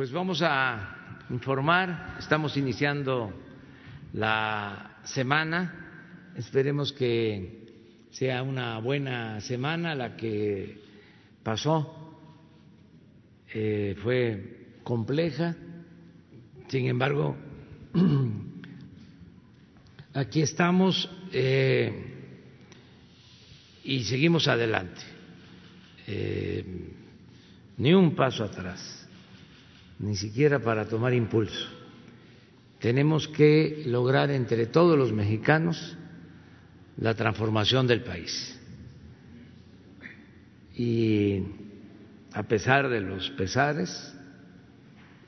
Pues vamos a informar, estamos iniciando la semana, esperemos que sea una buena semana la que pasó, eh, fue compleja, sin embargo, aquí estamos eh, y seguimos adelante, eh, ni un paso atrás ni siquiera para tomar impulso. Tenemos que lograr entre todos los mexicanos la transformación del país. Y a pesar de los pesares,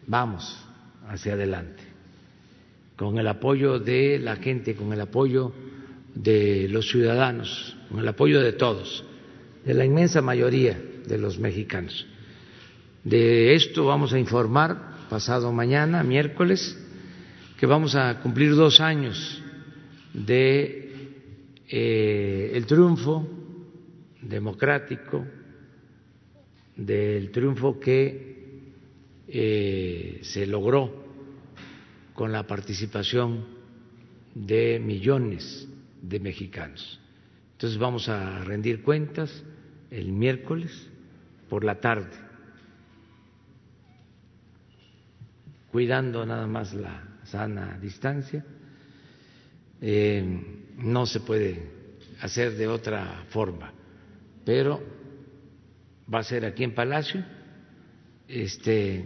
vamos hacia adelante, con el apoyo de la gente, con el apoyo de los ciudadanos, con el apoyo de todos, de la inmensa mayoría de los mexicanos. De esto vamos a informar pasado mañana, miércoles, que vamos a cumplir dos años de eh, el triunfo democrático, del triunfo que eh, se logró con la participación de millones de mexicanos. Entonces vamos a rendir cuentas el miércoles por la tarde cuidando nada más la sana distancia. Eh, no se puede hacer de otra forma, pero va a ser aquí en Palacio, este,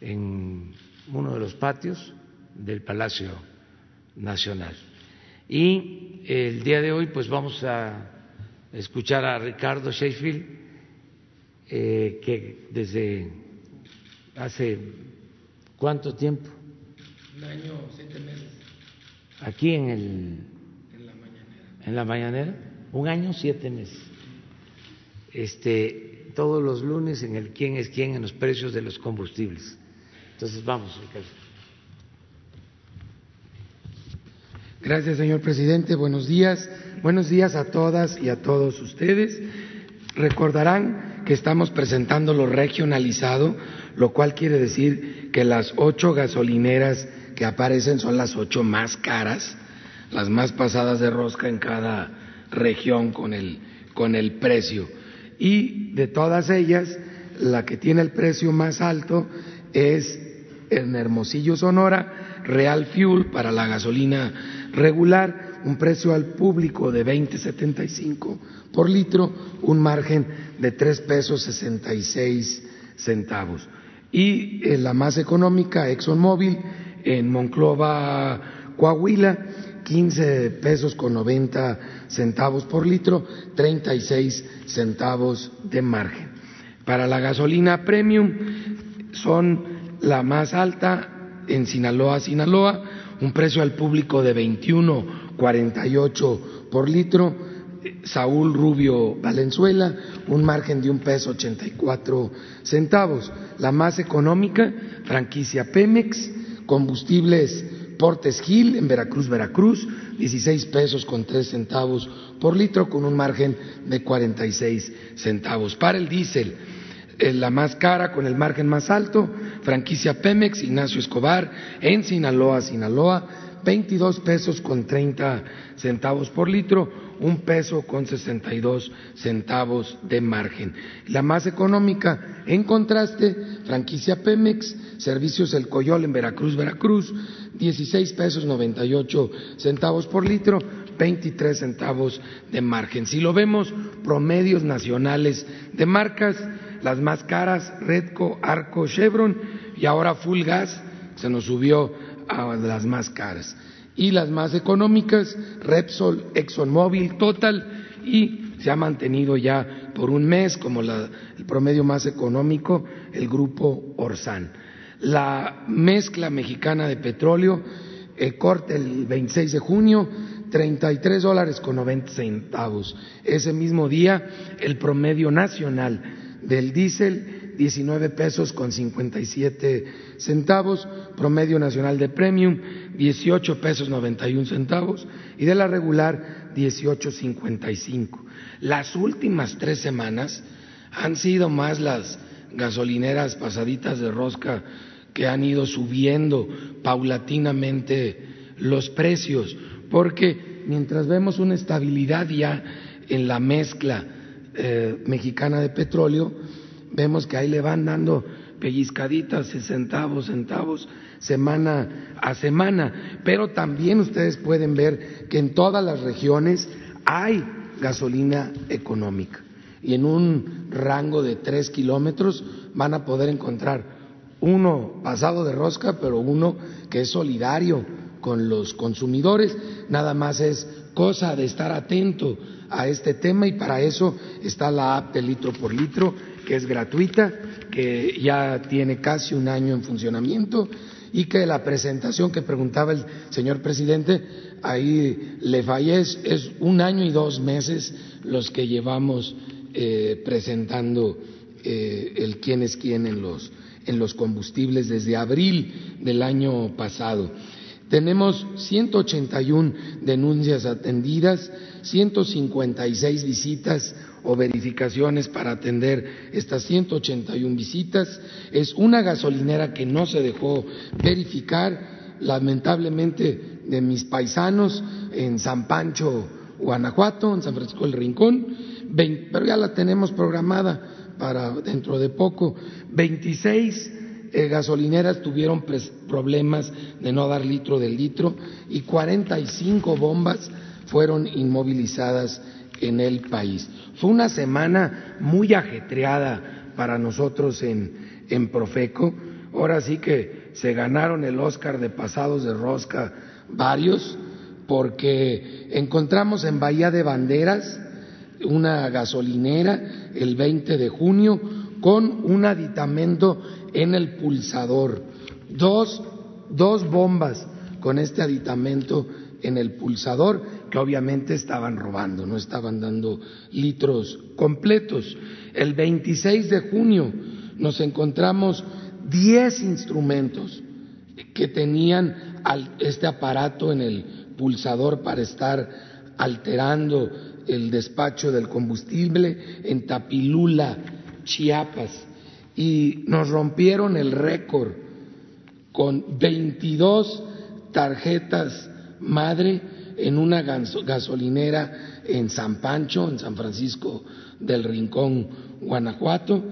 en uno de los patios del Palacio Nacional. Y el día de hoy, pues vamos a escuchar a Ricardo Sheffield, eh, que desde hace ¿Cuánto tiempo? Un año, siete meses. Aquí en el. En la mañanera. En la mañanera. Un año, siete meses. Este, todos los lunes en el quién es quién en los precios de los combustibles. Entonces, vamos, Ricardo. Gracias, señor presidente. Buenos días. Buenos días a todas y a todos ustedes. Recordarán que estamos presentando lo regionalizado, lo cual quiere decir que las ocho gasolineras que aparecen son las ocho más caras, las más pasadas de rosca en cada región con el, con el precio. Y de todas ellas, la que tiene el precio más alto es en Hermosillo, Sonora, Real Fuel para la gasolina regular, un precio al público de 20.75 por litro, un margen de tres pesos 66 centavos y eh, la más económica, ExxonMobil, en Monclova, Coahuila, 15 pesos con 90 centavos por litro, 36 centavos de margen. Para la gasolina premium son la más alta en Sinaloa, Sinaloa, un precio al público de 21.48 por litro, Saúl Rubio Valenzuela, un margen de un peso ochenta y cuatro centavos. La más económica, franquicia Pemex, combustibles Portes Gil en Veracruz, Veracruz, 16 pesos con tres centavos por litro, con un margen de 46 centavos. Para el diésel, eh, la más cara con el margen más alto, franquicia Pemex, Ignacio Escobar, en Sinaloa, Sinaloa, 22 pesos con 30 centavos por litro, un peso con 62 centavos de margen. La más económica, en contraste, franquicia Pemex, servicios El Coyol en Veracruz, Veracruz, 16 pesos 98 centavos por litro, 23 centavos de margen. Si lo vemos, promedios nacionales de marcas, las más caras, Redco, Arco, Chevron y ahora Full Gas, se nos subió a las más caras. Y las más económicas, Repsol, ExxonMobil, Total, y se ha mantenido ya por un mes como el promedio más económico el grupo Orsan. La mezcla mexicana de petróleo, el corte el 26 de junio, 33 dólares con 90 centavos. Ese mismo día, el promedio nacional del diésel 19 pesos con 57 centavos, promedio nacional de premium 18 pesos 91 centavos y de la regular 18.55. Las últimas tres semanas han sido más las gasolineras pasaditas de rosca que han ido subiendo paulatinamente los precios, porque mientras vemos una estabilidad ya en la mezcla eh, mexicana de petróleo, vemos que ahí le van dando pellizcaditas, centavos, centavos, semana a semana. Pero también ustedes pueden ver que en todas las regiones hay gasolina económica. Y en un rango de tres kilómetros van a poder encontrar uno pasado de rosca, pero uno que es solidario con los consumidores. Nada más es cosa de estar atento a este tema y para eso está la app de litro por litro, que es gratuita, que ya tiene casi un año en funcionamiento y que la presentación que preguntaba el señor presidente, ahí le fallé, es, un año y dos meses los que llevamos eh, presentando eh, el quién es quién en los, en los combustibles desde abril del año pasado. Tenemos 181 denuncias atendidas, 156 visitas o verificaciones para atender estas 181 visitas. Es una gasolinera que no se dejó verificar, lamentablemente, de mis paisanos en San Pancho, Guanajuato, en San Francisco del Rincón, pero ya la tenemos programada para dentro de poco. 26 eh, gasolineras tuvieron problemas de no dar litro del litro y 45 bombas fueron inmovilizadas en el país. Fue una semana muy ajetreada para nosotros en, en Profeco. Ahora sí que se ganaron el Oscar de pasados de rosca varios, porque encontramos en Bahía de Banderas una gasolinera el 20 de junio con un aditamento en el pulsador, dos, dos bombas con este aditamento en el pulsador que obviamente estaban robando, no estaban dando litros completos. El 26 de junio nos encontramos 10 instrumentos que tenían este aparato en el pulsador para estar alterando el despacho del combustible en Tapilula, Chiapas, y nos rompieron el récord con 22 tarjetas madre en una gasolinera en San Pancho, en San Francisco del Rincón, Guanajuato,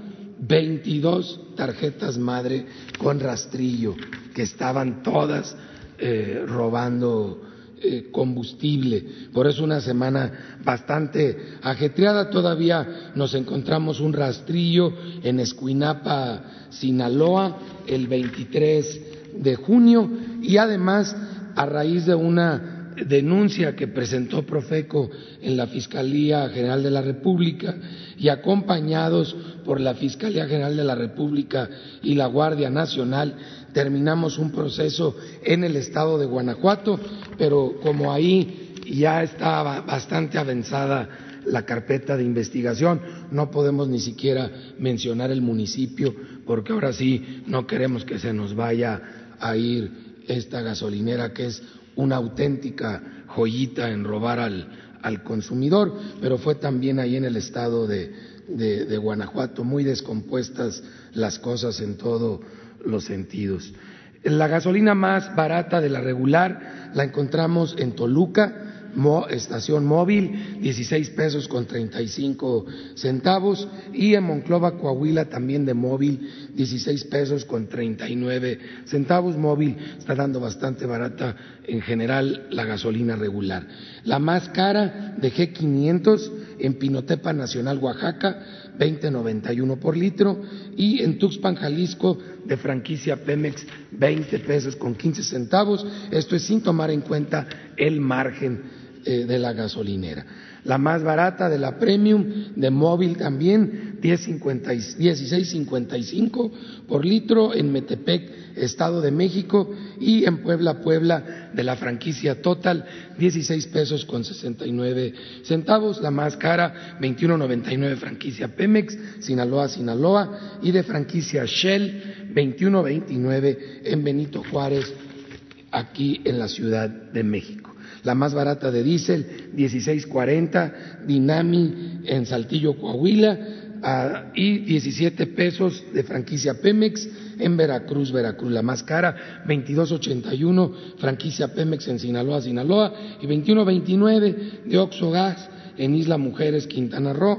22 tarjetas madre con rastrillo, que estaban todas eh, robando eh, combustible. Por eso una semana bastante ajetreada. Todavía nos encontramos un rastrillo en Escuinapa, Sinaloa, el 23 de junio y además a raíz de una denuncia que presentó Profeco en la Fiscalía General de la República y acompañados por la Fiscalía General de la República y la Guardia Nacional, terminamos un proceso en el estado de Guanajuato, pero como ahí ya estaba bastante avanzada la carpeta de investigación, no podemos ni siquiera mencionar el municipio porque ahora sí no queremos que se nos vaya a ir esta gasolinera que es una auténtica joyita en robar al, consumidor, pero fue también ahí en el estado de, de, Guanajuato, muy descompuestas las cosas en todos los sentidos. La gasolina más barata de la regular la encontramos en Toluca, estación móvil, 16 pesos con 35 centavos, y en Monclova, Coahuila, también de móvil, 16 pesos con 39 centavos. Móvil está dando bastante barata en general la gasolina regular. La más cara de G500 en Pinotepa Nacional, Oaxaca, 20.91 por litro, y en Tuxpan, Jalisco, de franquicia Pemex, 20 pesos con 15 centavos. Esto es sin tomar en cuenta el margen eh, de la gasolinera. La más barata de la Premium, de móvil también, 16.55 por litro en Metepec, Estado de México, y en Puebla, Puebla, de la franquicia Total, 16 pesos con 69 centavos. La más cara, 21.99 franquicia Pemex, Sinaloa, Sinaloa, y de franquicia Shell, 21.29 en Benito Juárez, aquí en la Ciudad de México la más barata de diésel, 16.40, Dinami en Saltillo, Coahuila, ah, y 17 pesos de franquicia Pemex en Veracruz, Veracruz. La más cara, 22.81 franquicia Pemex en Sinaloa, Sinaloa y 21.29 de Oxogas en Isla Mujeres, Quintana Roo.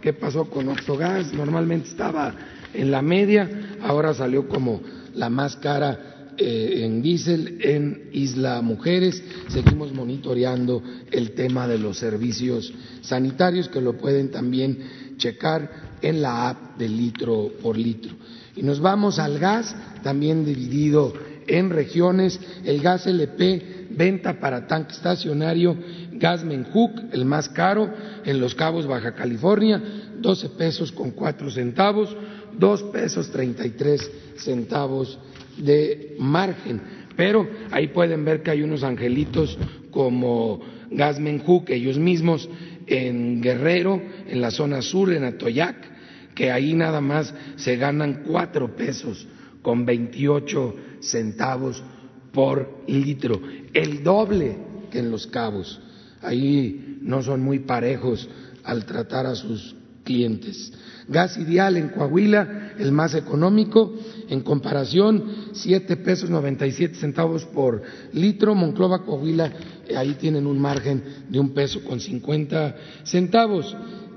¿Qué pasó con Oxogas? Normalmente estaba en la media, ahora salió como la más cara eh, en diésel en Isla Mujeres. Seguimos monitoreando el tema de los servicios sanitarios que lo pueden también checar en la app de litro por litro. Y nos vamos al gas, también dividido en regiones, el gas LP, venta para tanque estacionario, gas Menjuc, el más caro, en Los Cabos, Baja California, 12 pesos con 4 centavos, 2 pesos 33 centavos de margen. Pero ahí pueden ver que hay unos angelitos como Gas Menjuc, ellos mismos en Guerrero, en la zona sur, en Atoyac, que ahí nada más se ganan cuatro pesos con 28 centavos por litro, el doble que en los cabos. Ahí no son muy parejos al tratar a sus clientes. Gas ideal en Coahuila, el más económico, en comparación, siete pesos 97 centavos por litro. Monclova, Coahuila, ahí tienen un margen de un peso con 50 centavos.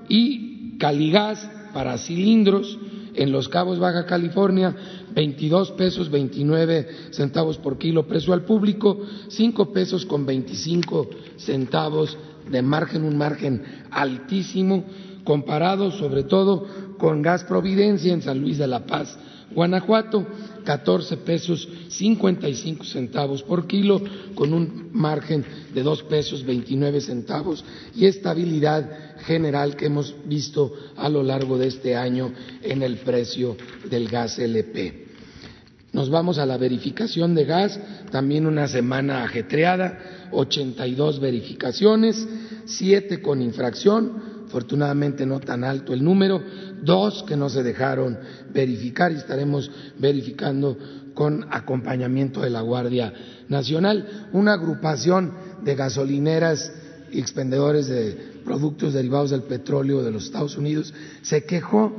Y Caligas para cilindros en Los Cabos, Baja California, 22 pesos 29 centavos por kilo precio al público, 5 pesos con 25 centavos de margen, un margen altísimo, comparado sobre todo con Gas Providencia en San Luis de la Paz, Guanajuato, 14 pesos 55 centavos por kilo, con un margen de 2 pesos 29 centavos y estabilidad general que hemos visto a lo largo de este año en el precio del gas LP. Nos vamos a la verificación de gas, también una semana ajetreada, 82 verificaciones, 7 con infracción, afortunadamente no tan alto el número, dos que no se dejaron verificar y estaremos verificando con acompañamiento de la Guardia Nacional, una agrupación de gasolineras y expendedores de productos derivados del petróleo de los Estados Unidos se quejó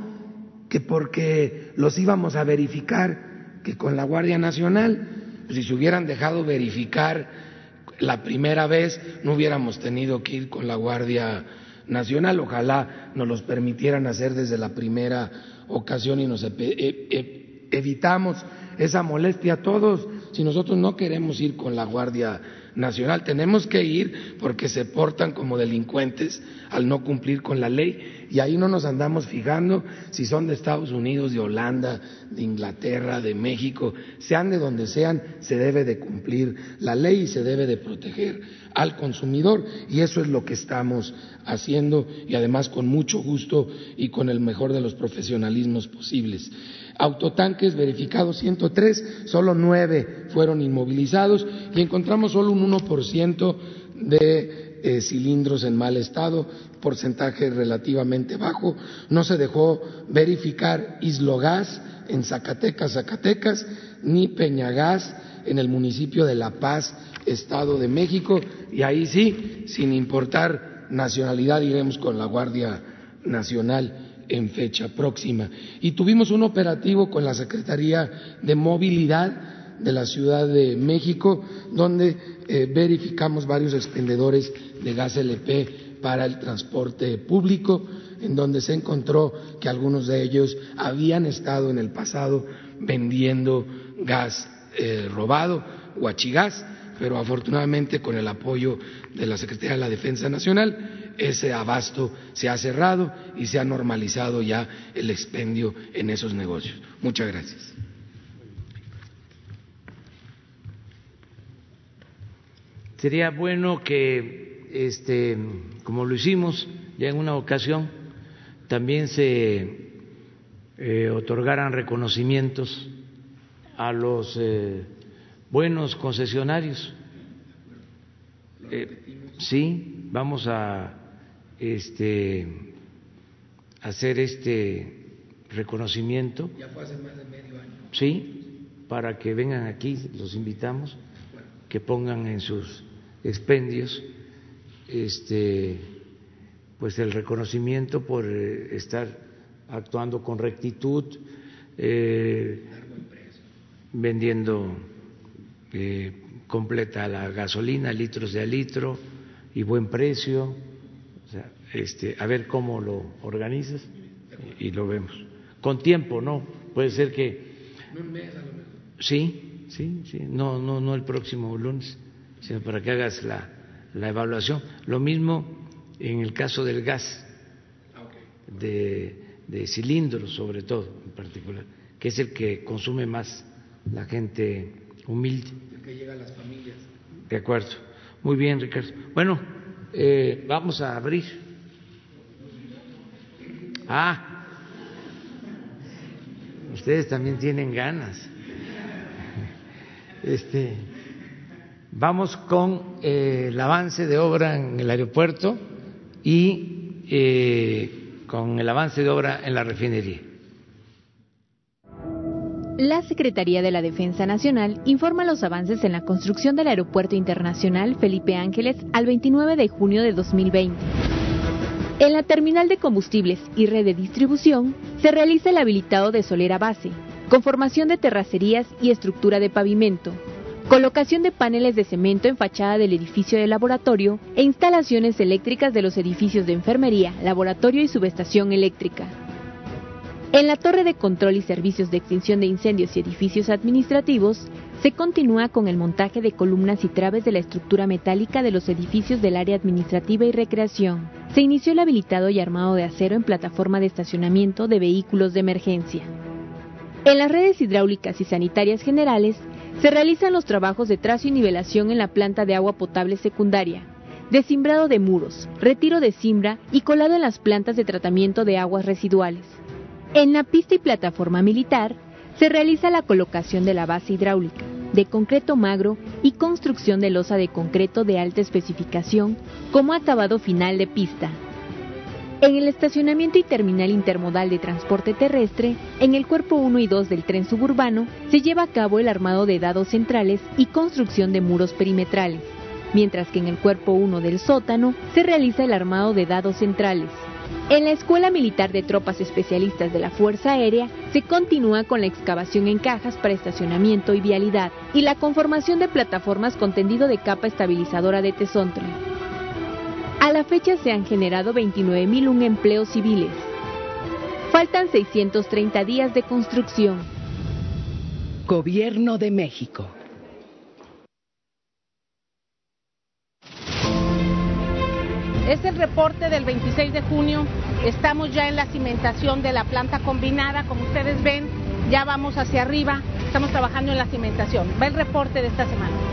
que porque los íbamos a verificar que con la Guardia Nacional, pues si se hubieran dejado verificar la primera vez, no hubiéramos tenido que ir con la Guardia nacional. Ojalá nos los permitieran hacer desde la primera ocasión y nos e, e, evitamos esa molestia a todos. Si nosotros no queremos ir con la Guardia Nacional, tenemos que ir porque se portan como delincuentes al no cumplir con la ley y ahí no nos andamos fijando si son de Estados Unidos, de Holanda, de Inglaterra, de México, sean de donde sean, se debe de cumplir la ley y se debe de proteger al consumidor y eso es lo que estamos haciendo y además con mucho gusto y con el mejor de los profesionalismos posibles. Autotanques verificados 103, solo nueve fueron inmovilizados y encontramos solo un 1% de eh, cilindros en mal estado, porcentaje relativamente bajo. No se dejó verificar Islogas en Zacatecas, Zacatecas, ni Peñagas en el municipio de La Paz, Estado de México, y ahí sí, sin importar nacionalidad, iremos con la Guardia Nacional en fecha próxima. Y tuvimos un operativo con la Secretaría de Movilidad de la Ciudad de México, donde eh, verificamos varios expendedores de gas LP para el transporte público, en donde se encontró que algunos de ellos habían estado en el pasado vendiendo gas eh, robado, huachigás, pero afortunadamente con el apoyo de la Secretaría de la Defensa Nacional, ese abasto se ha cerrado y se ha normalizado ya el expendio en esos negocios. Muchas gracias. Sería bueno que, este, como lo hicimos ya en una ocasión, también se eh, otorgaran reconocimientos a los eh, buenos concesionarios. Eh, sí, vamos a este, hacer este reconocimiento. Ya fue hace más de medio año. Sí, para que vengan aquí, los invitamos, que pongan en sus expendios este, pues el reconocimiento por eh, estar actuando con rectitud, eh, vendiendo eh, completa la gasolina, litros de a litro y buen precio. este, a ver cómo lo organizas y lo vemos. Con tiempo, ¿no? Puede ser que... Sí, sí, sí. No, no, no el próximo lunes, sino para que hagas la, la evaluación. Lo mismo en el caso del gas, de, de cilindros sobre todo, en particular, que es el que consume más la gente humilde. El que llega a las familias. De acuerdo. Muy bien, Ricardo. Bueno, eh, vamos a abrir. Ah, ustedes también tienen ganas. Este, vamos con eh, el avance de obra en el aeropuerto y eh, con el avance de obra en la refinería. La Secretaría de la Defensa Nacional informa los avances en la construcción del Aeropuerto Internacional Felipe Ángeles al 29 de junio de 2020. En la terminal de combustibles y red de distribución se realiza el habilitado de solera base, conformación de terracerías y estructura de pavimento, colocación de paneles de cemento en fachada del edificio de laboratorio e instalaciones eléctricas de los edificios de enfermería, laboratorio y subestación eléctrica. En la torre de control y servicios de extinción de incendios y edificios administrativos, se continúa con el montaje de columnas y traves de la estructura metálica de los edificios del área administrativa y recreación. Se inició el habilitado y armado de acero en plataforma de estacionamiento de vehículos de emergencia. En las redes hidráulicas y sanitarias generales, se realizan los trabajos de trazo y nivelación en la planta de agua potable secundaria, desimbrado de muros, retiro de simbra y colado en las plantas de tratamiento de aguas residuales. En la pista y plataforma militar se realiza la colocación de la base hidráulica, de concreto magro y construcción de losa de concreto de alta especificación como acabado final de pista. En el estacionamiento y terminal intermodal de transporte terrestre, en el cuerpo 1 y 2 del tren suburbano, se lleva a cabo el armado de dados centrales y construcción de muros perimetrales, mientras que en el cuerpo 1 del sótano se realiza el armado de dados centrales. En la Escuela Militar de Tropas Especialistas de la Fuerza Aérea se continúa con la excavación en cajas para estacionamiento y vialidad y la conformación de plataformas con tendido de capa estabilizadora de tesontle. A la fecha se han generado 29.001 empleos civiles. Faltan 630 días de construcción. Gobierno de México. Es el reporte del 26 de junio. Estamos ya en la cimentación de la planta combinada. Como ustedes ven, ya vamos hacia arriba. Estamos trabajando en la cimentación. Va el reporte de esta semana.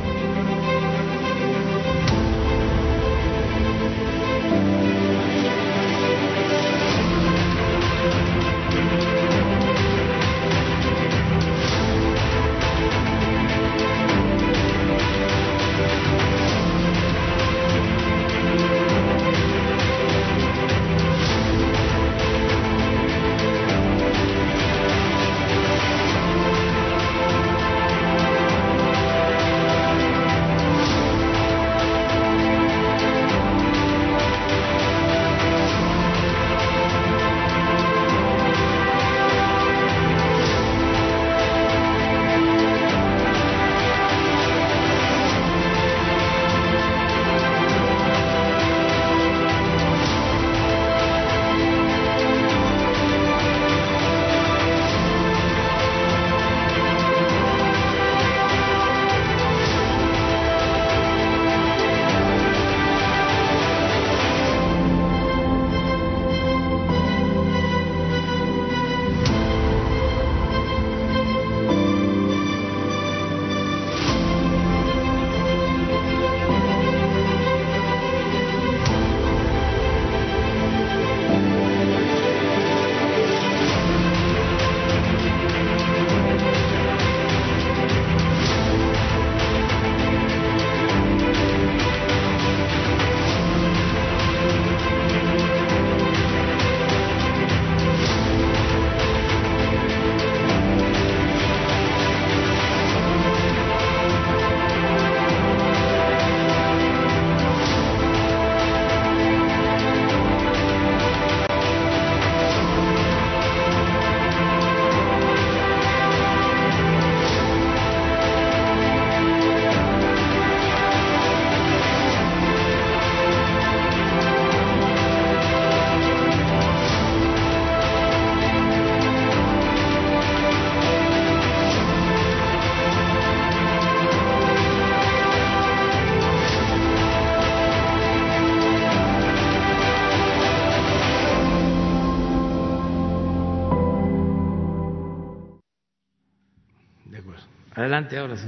Adelante, ahora sí.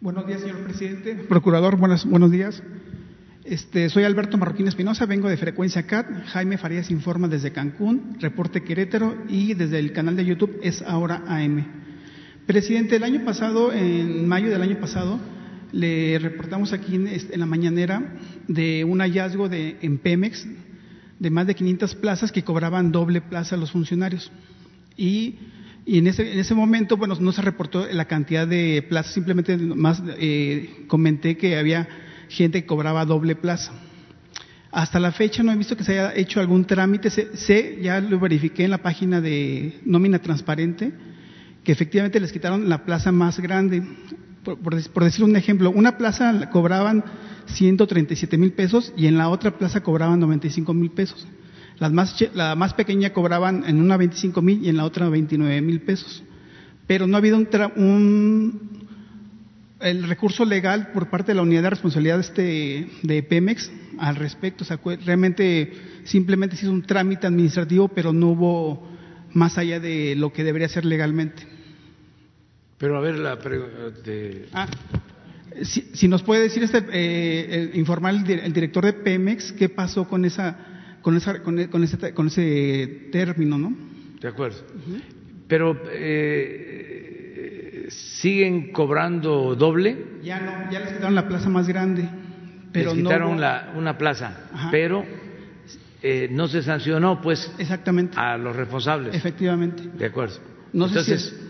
Buenos días, señor presidente. Procurador, buenos, buenos días. Este, soy Alberto Marroquín Espinosa, vengo de Frecuencia CAT. Jaime Farías informa desde Cancún, Reporte Querétaro y desde el canal de YouTube es ahora AM. Presidente, el año pasado, en mayo del año pasado, le reportamos aquí en, en la mañanera de un hallazgo de, en Pemex de más de 500 plazas que cobraban doble plaza a los funcionarios. Y, y en, ese, en, ese, momento, bueno, no se reportó la cantidad de plazas, simplemente más eh, comenté que había gente que cobraba doble plaza. Hasta la fecha no he visto que se haya hecho algún trámite. Sé, sé, ya lo verifiqué en la página de nómina transparente, que efectivamente les quitaron la plaza más grande. Por, por, por decir un ejemplo, una plaza cobraban 137 mil pesos y en la otra plaza cobraban 95 mil pesos. Las más, la más pequeña cobraban en una 25 mil y en la otra 29 mil pesos. Pero no ha habido un, un, el recurso legal por parte de la unidad de responsabilidad este, de Pemex al respecto. O sea, realmente simplemente se hizo un trámite administrativo, pero no hubo más allá de lo que debería ser legalmente. Pero a ver, la de... ah, si, si, nos puede decir este, eh, informar el, el, director de Pemex qué pasó con esa, con esa, con, con ese, con ese término, ¿no? De acuerdo. Uh -huh. Pero eh, siguen cobrando doble. Ya no, ya les quitaron la plaza más grande. Pero les quitaron no, la, una plaza, Ajá. pero eh, no se sancionó, pues, exactamente a los responsables. Efectivamente. De acuerdo. No Entonces, sé si es...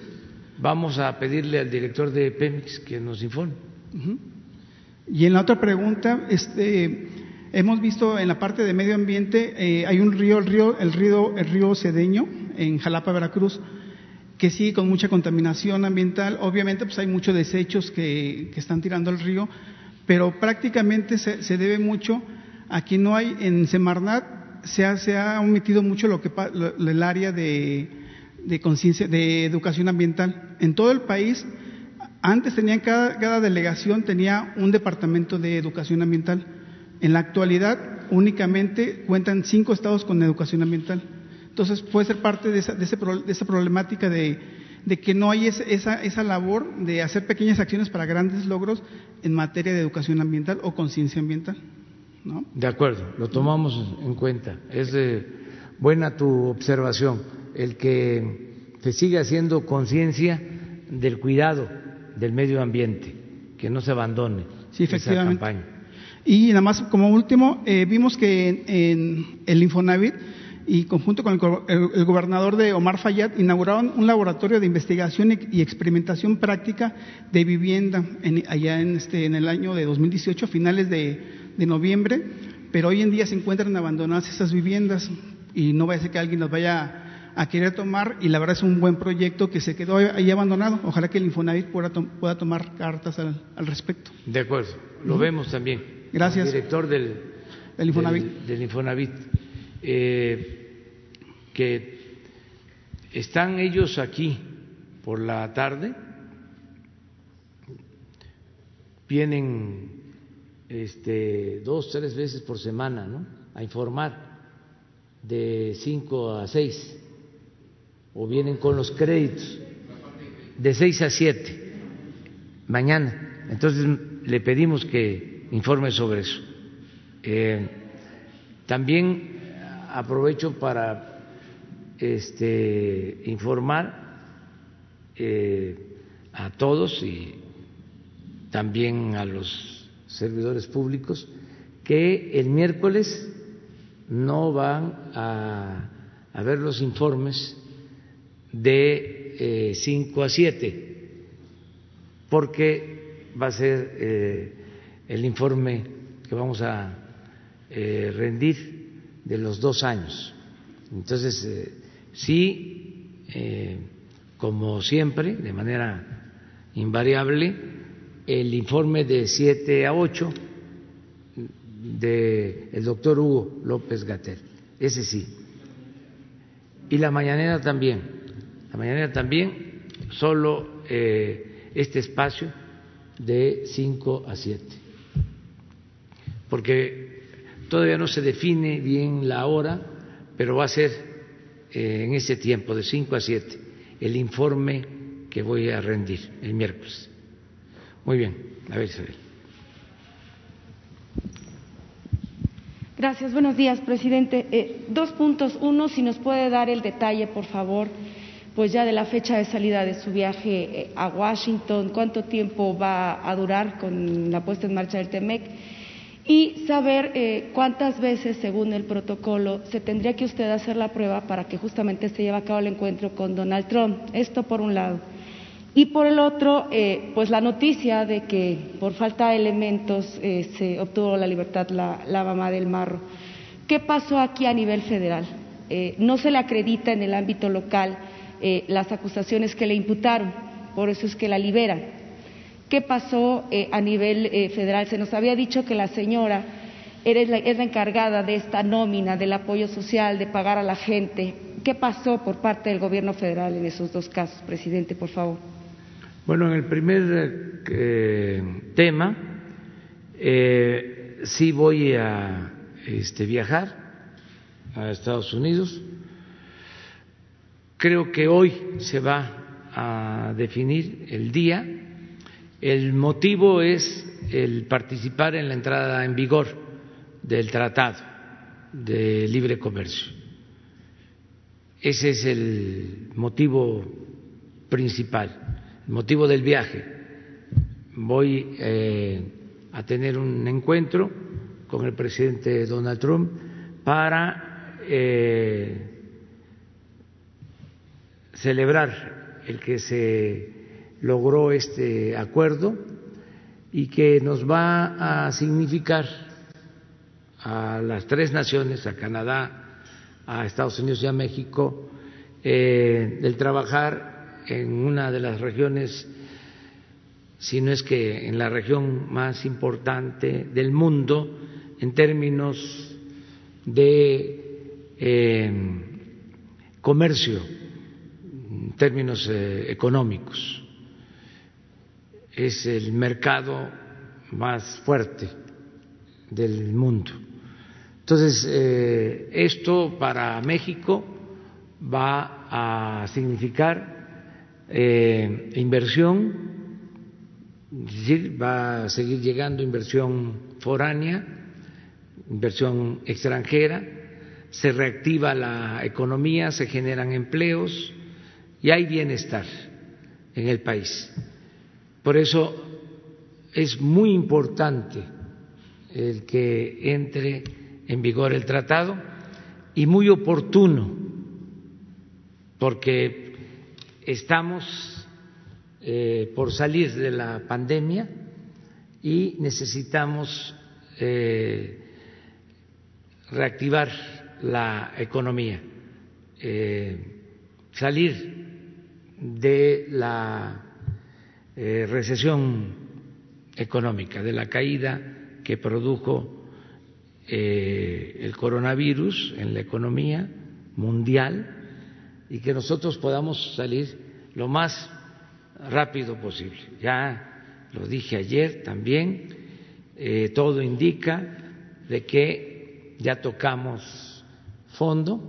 vamos a pedirle al director de Pemex que nos informe. Uh -huh. Y en la otra pregunta, este, hemos visto en la parte de medio ambiente, eh, hay un río, el río, el río, el río Cedeño, en Jalapa, Veracruz, que sigue con mucha contaminación ambiental. Obviamente, pues hay muchos desechos que, que están tirando al río, pero prácticamente se, se, debe mucho a que no hay en Semarnat se ha, se ha omitido mucho lo que lo, el área de, de conciencia, de educación ambiental. En todo el país antes tenían cada, cada, delegación tenía un departamento de educación ambiental. En la actualidad únicamente cuentan cinco estados con educación ambiental. Entonces puede ser parte de esa, de ese, de esa problemática de, de, que no hay esa, esa, esa, labor de hacer pequeñas acciones para grandes logros en materia de educación ambiental o conciencia ambiental. ¿no? De acuerdo, lo tomamos en cuenta. Es buena tu observación, el que se siga haciendo conciencia del cuidado del medio ambiente, que no se abandone sí, efectivamente. esa campaña. Y nada más como último, eh, vimos que en, en, el Infonavit y conjunto con el, el, el, gobernador de Omar Fayad inauguraron un laboratorio de investigación y experimentación práctica de vivienda en, allá en, este, en el año de 2018, a finales de, de noviembre, pero hoy en día se encuentran abandonadas esas viviendas y no vaya a ser que alguien nos vaya a querer tomar y la verdad es un buen proyecto que se quedó ahí abandonado. Ojalá que el Infonavit pueda, pueda tomar cartas al, al, respecto. De acuerdo, lo uh -huh. vemos también. Gracias. El director del, del Infonavit. Del, del Infonavit eh, que están ellos aquí por la tarde, vienen este, dos, tres veces por semana ¿no? a informar de cinco a seis o vienen con los créditos de 6 a 7 mañana. Entonces le pedimos que informe sobre eso. Eh, también aprovecho para este, informar eh, a todos y también a los servidores públicos que el miércoles no van a, ver los informes de 5 eh, a 7, porque va a ser el informe que vamos a eh, rendir de los dos años. Entonces, eh, sí, eh, como siempre, de manera invariable, el informe de 7 a 8 del el doctor Hugo López Gatel, ese sí. Y la mañanera también la mañana también, solo este espacio de 5 a 7. Porque todavía no se define bien la hora, pero va a ser eh, en ese tiempo, de 5 a 7, el informe que voy a rendir el miércoles. Muy bien, a ver Isabel. Gracias, buenos días, presidente. Eh, dos puntos. Uno, si nos puede dar el detalle, por favor, pues ya de la fecha de salida de su viaje eh, a Washington, cuánto tiempo va a durar con la puesta en marcha del TEMEC y saber eh, cuántas veces, según el protocolo, se tendría que usted hacer la prueba para que justamente se lleve a cabo el encuentro con Donald Trump. Esto por un lado. Y por el otro, eh, pues la noticia de que por falta de elementos eh, se obtuvo la libertad la, la, mamá del marro. ¿Qué pasó aquí a nivel federal? no se le acredita en el ámbito local las acusaciones que le imputaron, por eso es que la liberan ¿Qué pasó eh, a nivel eh, federal? Se nos había dicho que la señora es la, es la encargada de esta nómina, del apoyo social, de pagar a la gente. ¿Qué pasó por parte del gobierno federal en esos dos casos, presidente, por favor? Bueno, en el primer eh, tema, sí voy a este, viajar a Estados Unidos. Creo que hoy se va a definir el día el motivo es el participar en la entrada en vigor del Tratado de Libre Comercio. Ese es el motivo principal, el motivo del viaje. Voy eh, a tener un encuentro con el presidente Donald Trump para eh, celebrar el que se logró este acuerdo y que nos va a significar a las tres naciones, a Canadá, a Estados Unidos y a México, eh, el trabajar en una de las regiones, si no es que en la región más importante del mundo en términos de eh, comercio, en términos eh, económicos es el mercado más fuerte del mundo. Entonces, eh, esto para México va a significar eh, inversión, es decir, va a seguir llegando inversión foránea, inversión extranjera, se reactiva la economía, se generan empleos y hay bienestar en el país. Por eso es muy importante el que entre en vigor el tratado y muy oportuno, porque estamos eh, por salir de la pandemia y necesitamos eh, reactivar la economía, eh, salir de la eh, recesión económica, de la caída que produjo eh, el coronavirus en la economía mundial y que nosotros podamos salir lo más rápido posible. Ya lo dije ayer también, eh, todo indica de que ya tocamos fondo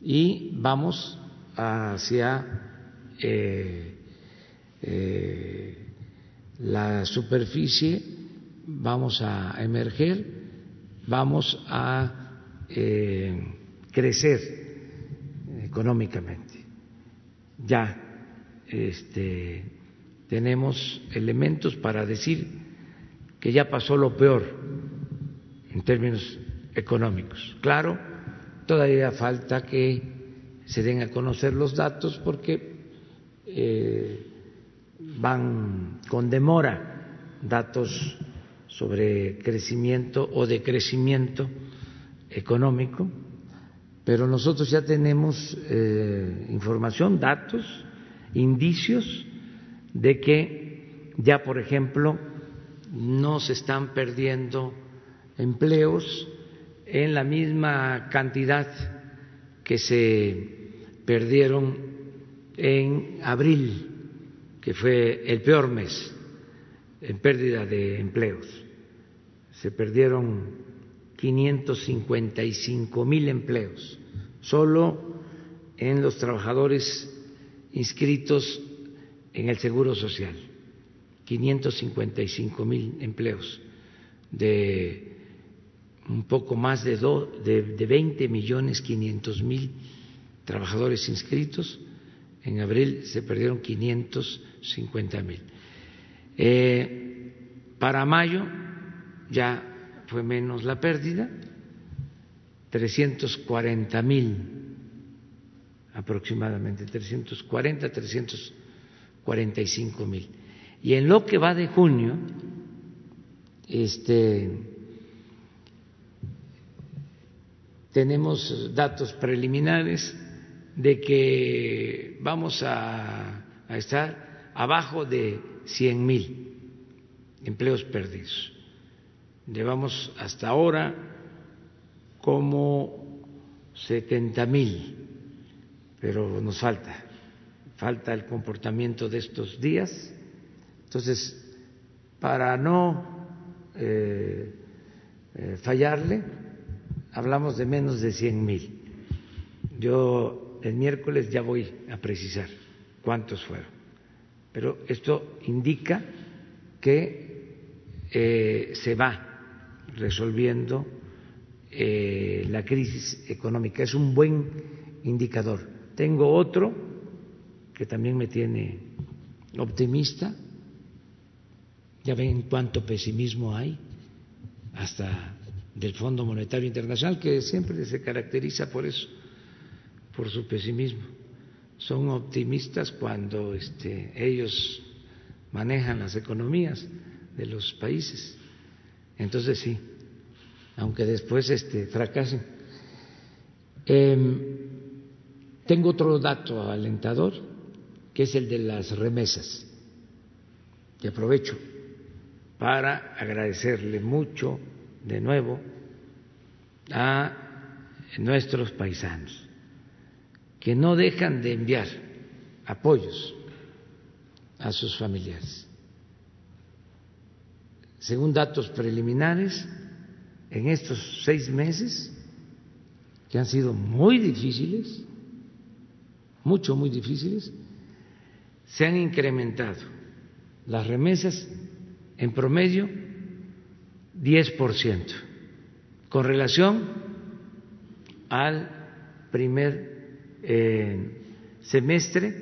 y vamos hacia eh, la superficie, vamos a emerger, vamos a eh, crecer económicamente. Ya este, tenemos elementos para decir que ya pasó lo peor en términos económicos. Claro, todavía falta que se den a conocer los datos porque eh, van con demora datos sobre crecimiento o decrecimiento económico, pero nosotros ya tenemos eh, información, datos, indicios de que ya, por ejemplo, no se están perdiendo empleos en la misma cantidad que se perdieron en abril que fue el peor mes en pérdida de empleos. Se perdieron 555 mil empleos solo en los trabajadores inscritos en el Seguro Social, 555 mil empleos de un poco más de, de, 20 millones 500 mil trabajadores inscritos. En abril se perdieron 550 mil. Eh, para mayo ya fue menos la pérdida, 340 mil aproximadamente, 340, 345 mil. Y en lo que va de junio, este, tenemos datos preliminares de que vamos a, estar abajo de 100 mil empleos perdidos. Llevamos hasta ahora como 70 mil, pero nos falta, falta el comportamiento de estos días. Entonces, para no eh, eh, fallarle, hablamos de menos de 100 mil. Yo el miércoles ya voy a precisar cuántos fueron. Pero esto indica que eh, se va resolviendo eh, la crisis económica. Es un buen indicador. Tengo otro que también me tiene optimista. Ya ven cuánto pesimismo hay, hasta del Fondo Monetario Internacional, que siempre se caracteriza por eso, por su pesimismo. Son optimistas cuando este, ellos manejan las economías de los países. Entonces sí, aunque después este, fracasen. Em, tengo otro dato alentador, que es el de las remesas, que aprovecho para agradecerle mucho de nuevo a nuestros paisanos, que no dejan de enviar apoyos a sus familiares. Según datos preliminares, en estos seis meses, que han sido muy difíciles, mucho, muy difíciles, se han incrementado las remesas en promedio 10% con relación al primer eh, semestre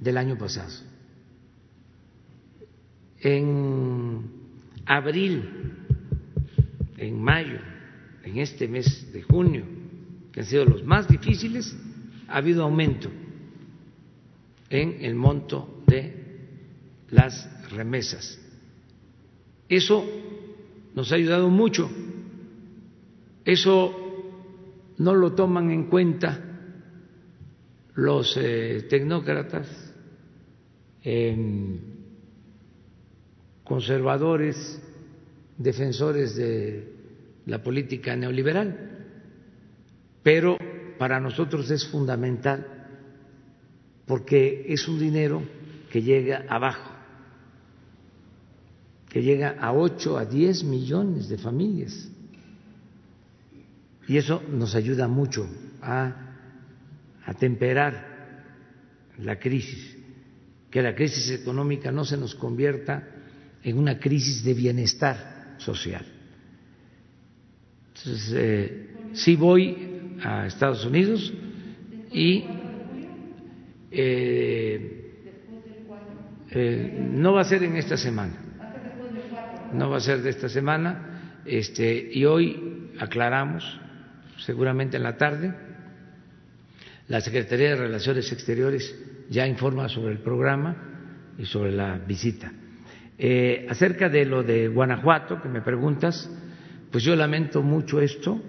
del año pasado en abril, en mayo, en este mes de junio, que han sido los más difíciles, ha habido aumento en el monto de las remesas. Eso nos ha ayudado mucho. Eso no lo toman en cuenta los eh, tecnócratas conservadores, defensores de la política neoliberal, pero para nosotros es fundamental porque es un dinero que llega abajo, que llega a 8 a 10 millones de familias. Y eso nos ayuda mucho a atemperar la crisis, que la crisis económica no se nos convierta en una crisis de bienestar social. Entonces, eh, sí voy a Estados Unidos y eh, eh, no va a ser en esta semana, no va a ser de esta semana, este, y hoy aclaramos, seguramente en la tarde, la Secretaría de Relaciones Exteriores ya informa sobre el programa y sobre la visita. Eh, acerca de lo de Guanajuato, que me preguntas, pues yo lamento mucho esto.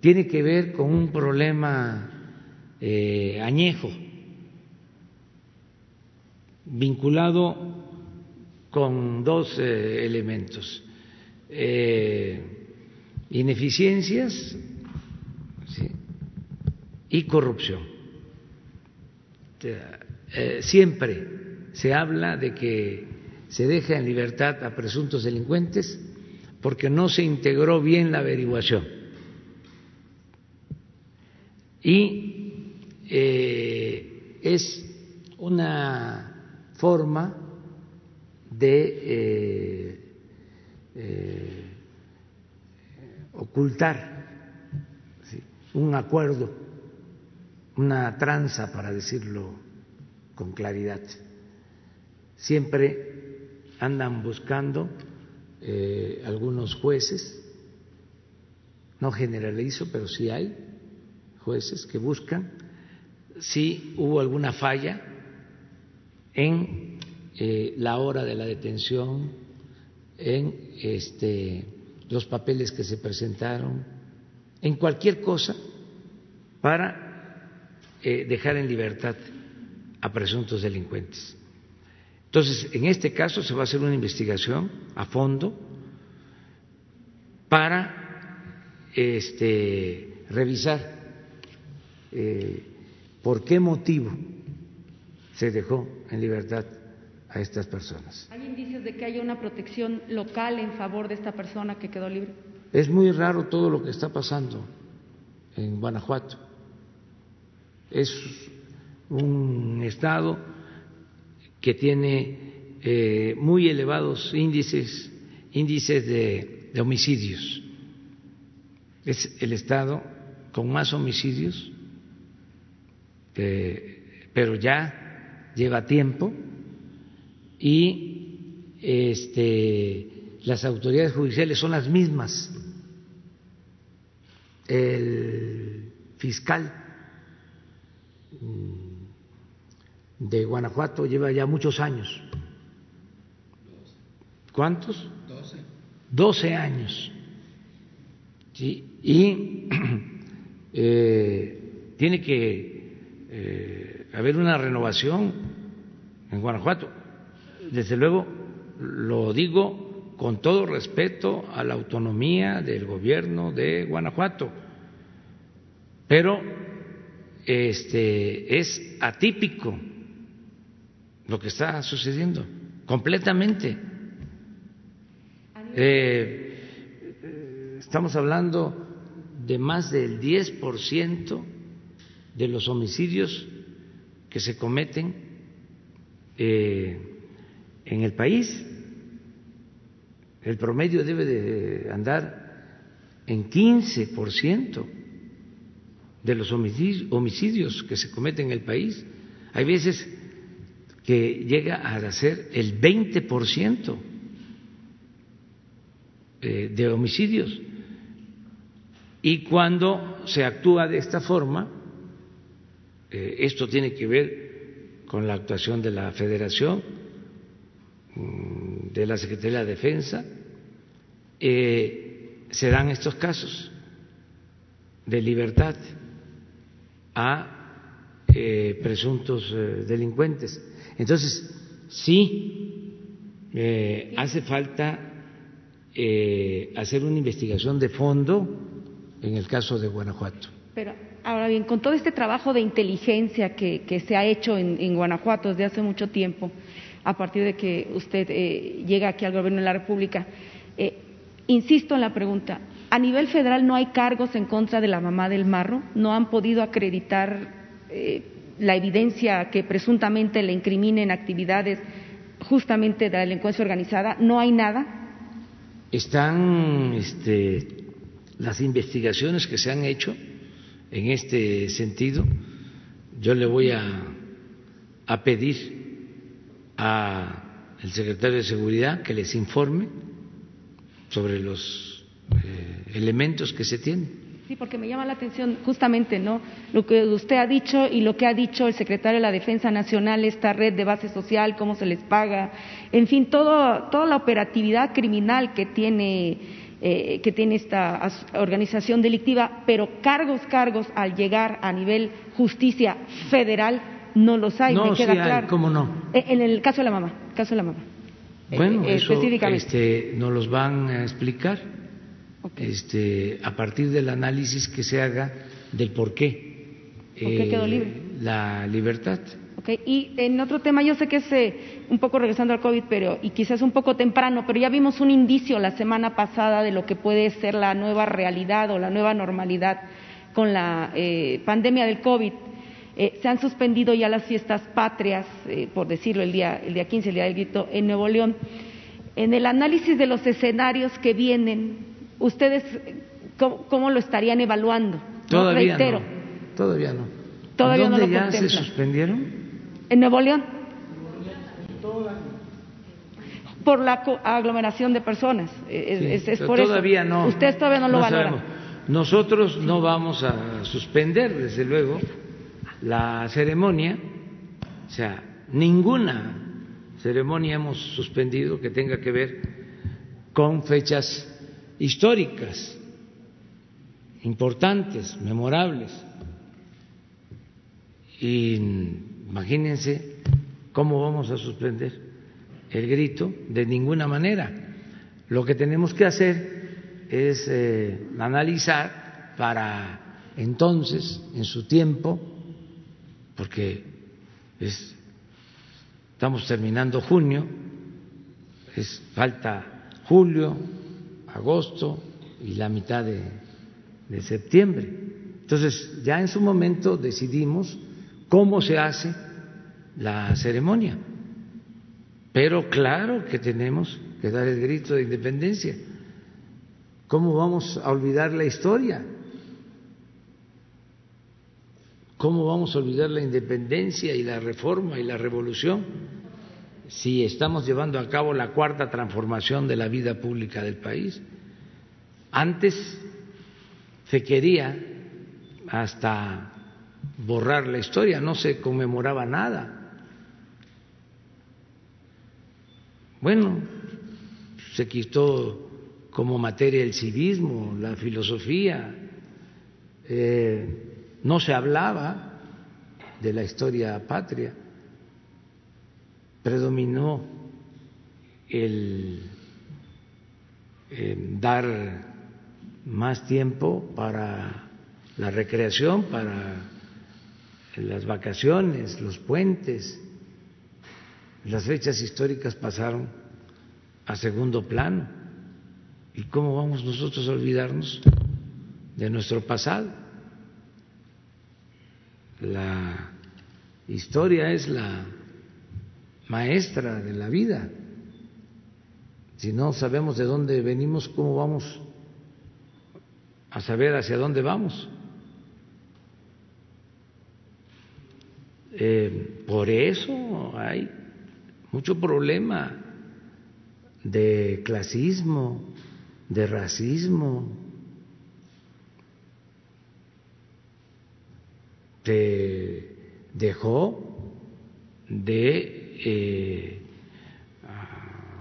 Tiene que ver con un problema eh, añejo, vinculado con dos eh, elementos. ineficiencias y corrupción. siempre se habla de que se deja en libertad a presuntos delincuentes porque no se integró bien la averiguación. Y eh, es una forma de eh, eh, ocultar un acuerdo, una tranza, para decirlo con claridad. Siempre andan buscando eh, algunos jueces, no generalizo, pero sí hay jueces que buscan si hubo alguna falla en eh, la hora de la detención, en este, los papeles que se presentaron, en cualquier cosa para eh, dejar en libertad a presuntos delincuentes. Entonces, en este caso se va a hacer una investigación a fondo para este, revisar eh, por qué motivo se dejó en libertad a estas personas. ¿Hay indicios de que haya una protección local en favor de esta persona que quedó libre? Es muy raro todo lo que está pasando en Guanajuato. Es un estado que tiene eh, muy elevados índices, índices de, homicidios. Es el estado con más homicidios, eh, pero ya lleva tiempo y este, las autoridades judiciales son las mismas. El fiscal de Guanajuato lleva ya muchos años. ¿Cuántos? Doce. Doce años. Y eh, tiene que eh, haber una renovación en Guanajuato desde luego lo digo con todo respeto a la autonomía del gobierno de Guanajuato, pero este es atípico lo que está sucediendo, completamente. Eh, estamos hablando de más del 10% de los homicidios que se cometen eh, en el país. El promedio debe de andar en 15% de los homicidios que se cometen en el país. Hay veces que llega a ser el 20% eh, de homicidios. Y cuando se actúa de esta forma, eh, esto tiene que ver con la actuación de la federación, Mm, de la Secretaría de Defensa, eh, se dan estos casos de libertad a eh, presuntos eh, delincuentes. Entonces, sí, hace falta hacer una investigación de fondo en el caso de Guanajuato. Pero ahora bien, con todo este trabajo de inteligencia que, se ha hecho en, en Guanajuato desde hace mucho tiempo, a partir de que usted eh, llega aquí al Gobierno de la República. Eh, insisto en la pregunta, ¿a nivel federal no hay cargos en contra de la mamá del marro? ¿No han podido acreditar eh, la evidencia que presuntamente le incriminen actividades justamente de la delincuencia organizada? ¿No hay nada? Están este, las investigaciones que se han hecho en este sentido. Yo le voy a pedir al secretario de Seguridad que les informe sobre los eh, elementos que se tienen. Sí, porque me llama la atención justamente, ¿no? Lo que usted ha dicho y lo que ha dicho el secretario de la Defensa Nacional, esta red de base social, cómo se les paga, en fin, todo, toda la operatividad criminal que tiene, eh, que tiene esta organización delictiva, pero cargos, cargos al llegar a nivel justicia federal no los hay, no, me queda sí claro. ¿Cómo no? Eh, en el caso de la mamá, caso de la mamá. Bueno, eh, eso, este, nos los van a explicar este, a partir del análisis que se haga del por qué, ¿Por qué quedó libre? la libertad. Okay. Y en otro tema, yo sé que es un poco regresando al COVID, pero y quizás un poco temprano, pero ya vimos un indicio la semana pasada de lo que puede ser la nueva realidad o la nueva normalidad con la pandemia del COVID. Eh, se han suspendido ya las fiestas patrias, eh, por decirlo, el día, el día 15, el día del grito, en Nuevo León. En el análisis de los escenarios que vienen, ¿ustedes cómo, lo estarían evaluando? Todavía no. Todavía no. Todavía ¿Dónde no lo ya se suspendieron? En Nuevo León. Por la aglomeración de personas. Es, es por todavía no. Ustedes todavía no lo valoran. Nosotros no vamos a suspender, desde luego, la ceremonia, o sea, ninguna ceremonia hemos suspendido que tenga que ver con fechas históricas, importantes, memorables. Y imagínense cómo vamos a suspender el grito de ninguna manera. Lo que tenemos que hacer es eh, analizar para entonces, en su tiempo, porque estamos terminando junio, es, falta julio, agosto y la mitad de, de septiembre. Entonces, ya en su momento decidimos cómo se hace la ceremonia. Pero claro que tenemos que dar el grito de independencia. ¿Cómo vamos a olvidar la historia? ¿Cómo vamos a olvidar la independencia y la reforma y la revolución si estamos llevando a cabo la cuarta transformación de la vida pública del país? Antes se quería hasta borrar la historia, no se conmemoraba nada. Bueno, se quitó como materia el civismo, la filosofía. Eh, no se hablaba de la historia patria, predominó el, dar más tiempo para la recreación, para las vacaciones, los puentes, las fechas históricas pasaron a segundo plano. ¿Y cómo vamos nosotros a olvidarnos de nuestro pasado? La historia es la maestra de la vida. Si no sabemos de dónde venimos, ¿cómo vamos a saber hacia dónde vamos? Eh, por eso hay mucho problema de clasismo, de racismo, dejó de eh,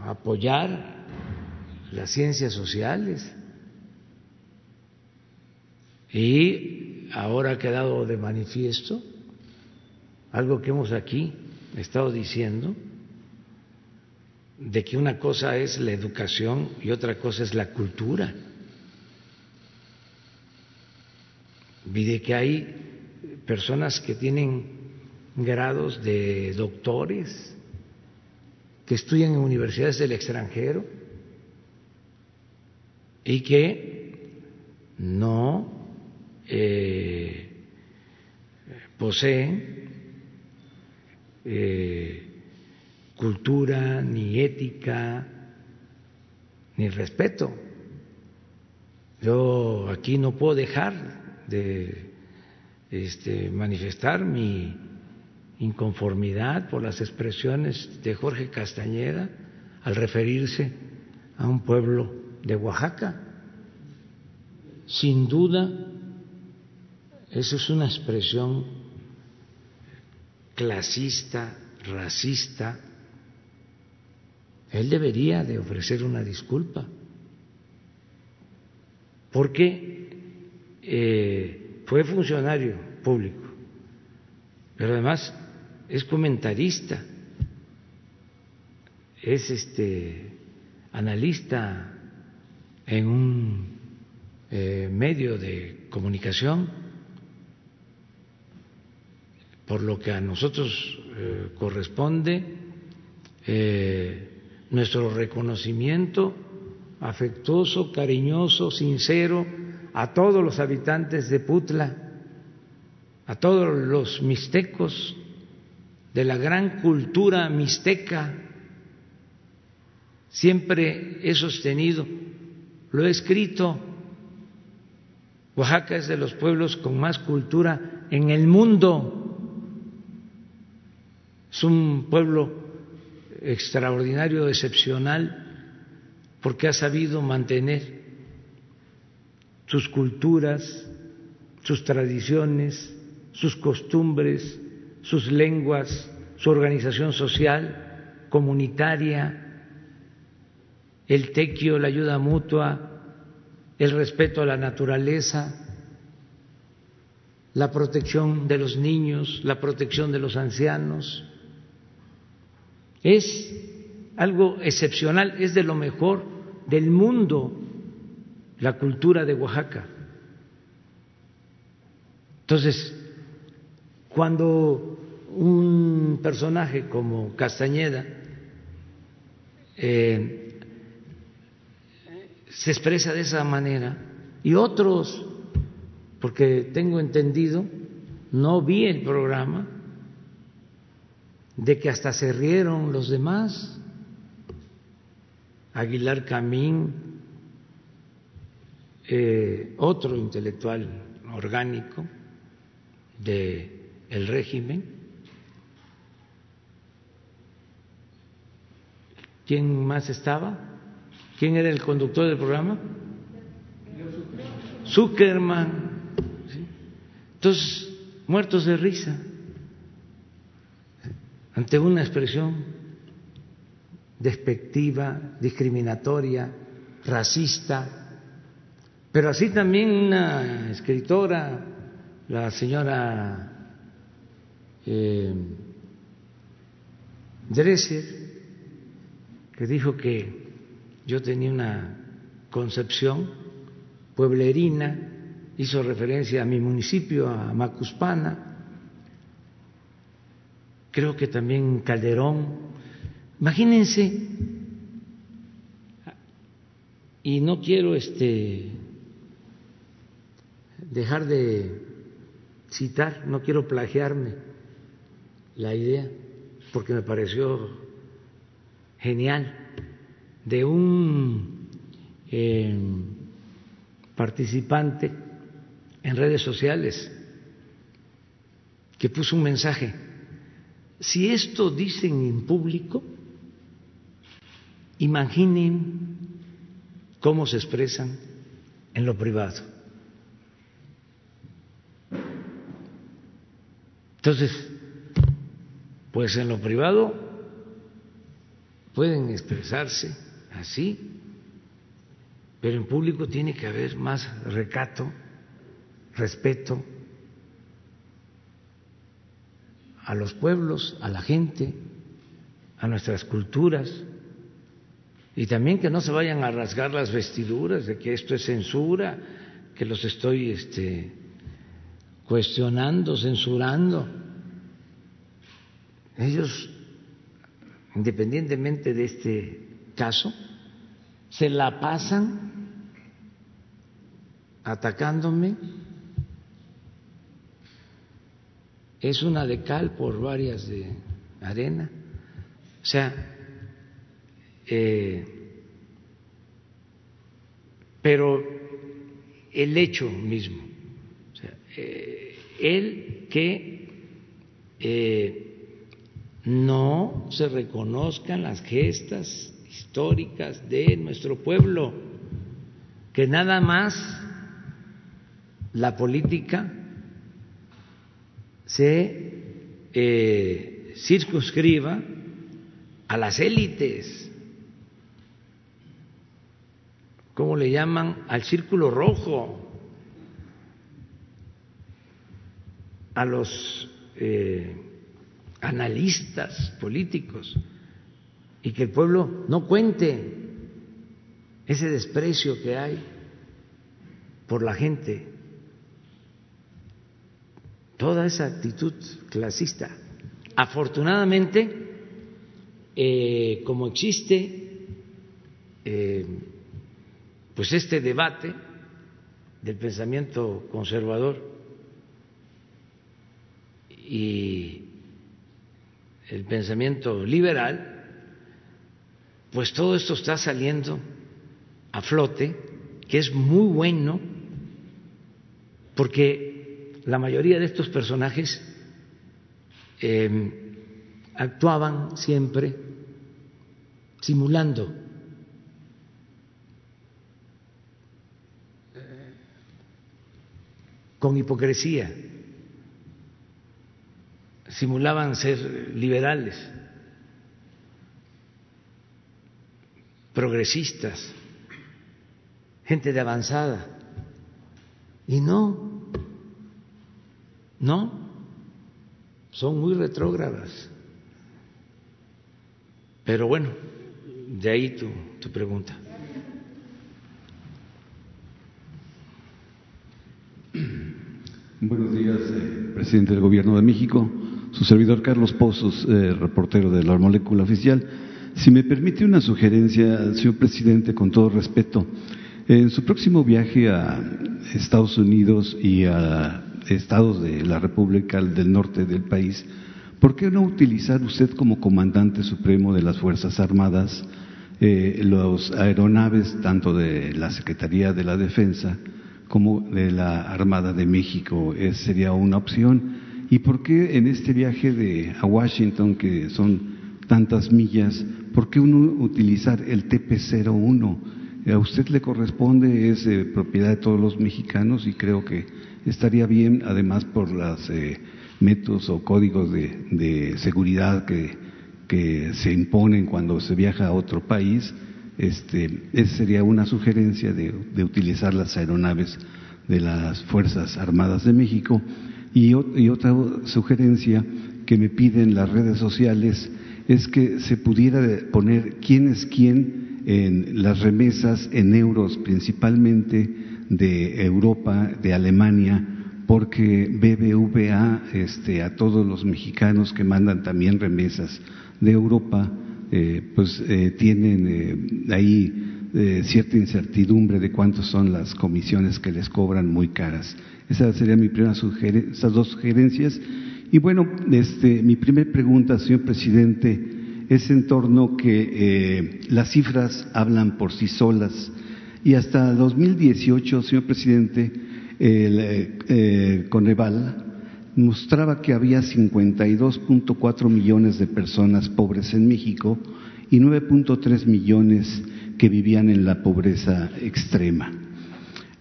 apoyar las ciencias sociales. Y ahora ha quedado de manifiesto algo que hemos aquí estado diciendo, de que una cosa es la educación y otra cosa es la cultura, y de que hay personas que tienen grados de doctores, que estudian en universidades del extranjero y que no eh, poseen eh, cultura, ni ética, ni respeto. Yo aquí no puedo dejar de este, manifestar mi inconformidad por las expresiones de Jorge Castañeda al referirse a un pueblo de Oaxaca. Sin duda, eso es una expresión clasista, racista. Él debería de ofrecer una disculpa, porque eh, fue funcionario público, pero además es comentarista, es este analista en un eh, medio de comunicación, por lo que a nosotros eh, corresponde eh, nuestro reconocimiento afectuoso, cariñoso, sincero, a todos los habitantes de Putla, a todos los mixtecos de la gran cultura mixteca. Siempre he sostenido, lo he escrito, Oaxaca es de los pueblos con más cultura en el mundo. Es un pueblo extraordinario, excepcional, porque ha sabido mantener sus culturas, sus tradiciones, sus costumbres, sus lenguas, su organización social, comunitaria, el tequio, la ayuda mutua, el respeto a la naturaleza, la protección de los niños, la protección de los ancianos. Es algo excepcional, es de lo mejor del mundo la cultura de Oaxaca. Entonces, cuando un personaje como Castañeda eh, se expresa de esa manera y otros, porque tengo entendido, no vi el programa, de que hasta se rieron los demás, Aguilar Camín, eh, otro intelectual orgánico del el régimen, ¿Quién más estaba? ¿Quién era el conductor del programa? Zuckerman. Entonces, muertos de risa ante una expresión despectiva, discriminatoria, racista, pero así también una escritora, la señora eh, Dresser, que dijo que yo tenía una concepción pueblerina, hizo referencia a mi municipio, a Macuspana, creo que también Calderón. Imagínense, y no quiero este dejar de citar, no quiero plagiarme la idea, porque me pareció genial de un eh, participante en redes sociales que puso un mensaje. Si esto dicen en público, imaginen cómo se expresan en lo privado. Entonces, pues en lo privado pueden expresarse así, pero en público tiene que haber más recato, respeto a los pueblos, a la gente, a nuestras culturas, y también que no se vayan a rasgar las vestiduras de que esto es censura, que los estoy este, cuestionando, censurando. Ellos independientemente de este caso, se la pasan atacándome. Es una de cal por varias de arena. O sea, eh, pero el hecho mismo, sea, eh, el que eh, no se reconozcan las gestas históricas de nuestro pueblo, que nada más la política se eh, circunscriba a las élites, ¿cómo le llaman? Al círculo rojo, a los eh, analistas políticos y que el pueblo no cuente ese desprecio que hay por la gente, toda esa actitud clasista. Afortunadamente, eh, como existe eh, pues este debate del pensamiento conservador y el pensamiento liberal, pues todo esto está saliendo a flote, que es muy bueno, porque la mayoría de estos personajes eh, actuaban siempre simulando. Con hipocresía, simulaban ser liberales, progresistas, gente de avanzada. Y no, no, son muy retrógradas. Pero bueno, de ahí tu, tu pregunta. Buenos días, eh, presidente del Gobierno de México. Su servidor Carlos Pozos, eh, reportero de la molécula oficial. Si me permite una sugerencia, señor presidente, con todo respeto. En su próximo viaje a Estados Unidos y a estados de la República del Norte del país, ¿por qué no utilizar usted como comandante supremo de las Fuerzas Armadas eh, los aeronaves tanto de la Secretaría de la Defensa como de la Armada de México. Es, sería una opción. ¿Y por qué en este viaje de, a Washington, que son tantas millas, por qué uno utilizar el TP-01? A usted le corresponde, es propiedad de todos los mexicanos y creo que estaría bien, además por los eh, métodos o códigos de, de seguridad que, que se imponen cuando se viaja a otro país, este, esa sería una sugerencia de, utilizar las aeronaves de las Fuerzas Armadas de México. Y, otra sugerencia que me piden las redes sociales es que se pudiera poner quién es quién en las remesas en euros, principalmente de Europa, de Alemania, porque BBVA este, a todos los mexicanos que mandan también remesas de Europa eh, pues eh, tienen eh, ahí cierta incertidumbre de cuántas son las comisiones que les cobran muy caras. Esa sería mi primera esas dos sugerencias. Y bueno, este, mi primera pregunta, señor presidente, es en torno que las cifras hablan por sí solas y hasta 2018, señor presidente, el Coneval mostraba que había 52.4 millones de personas pobres en México y 9.3 millones que vivían en la pobreza extrema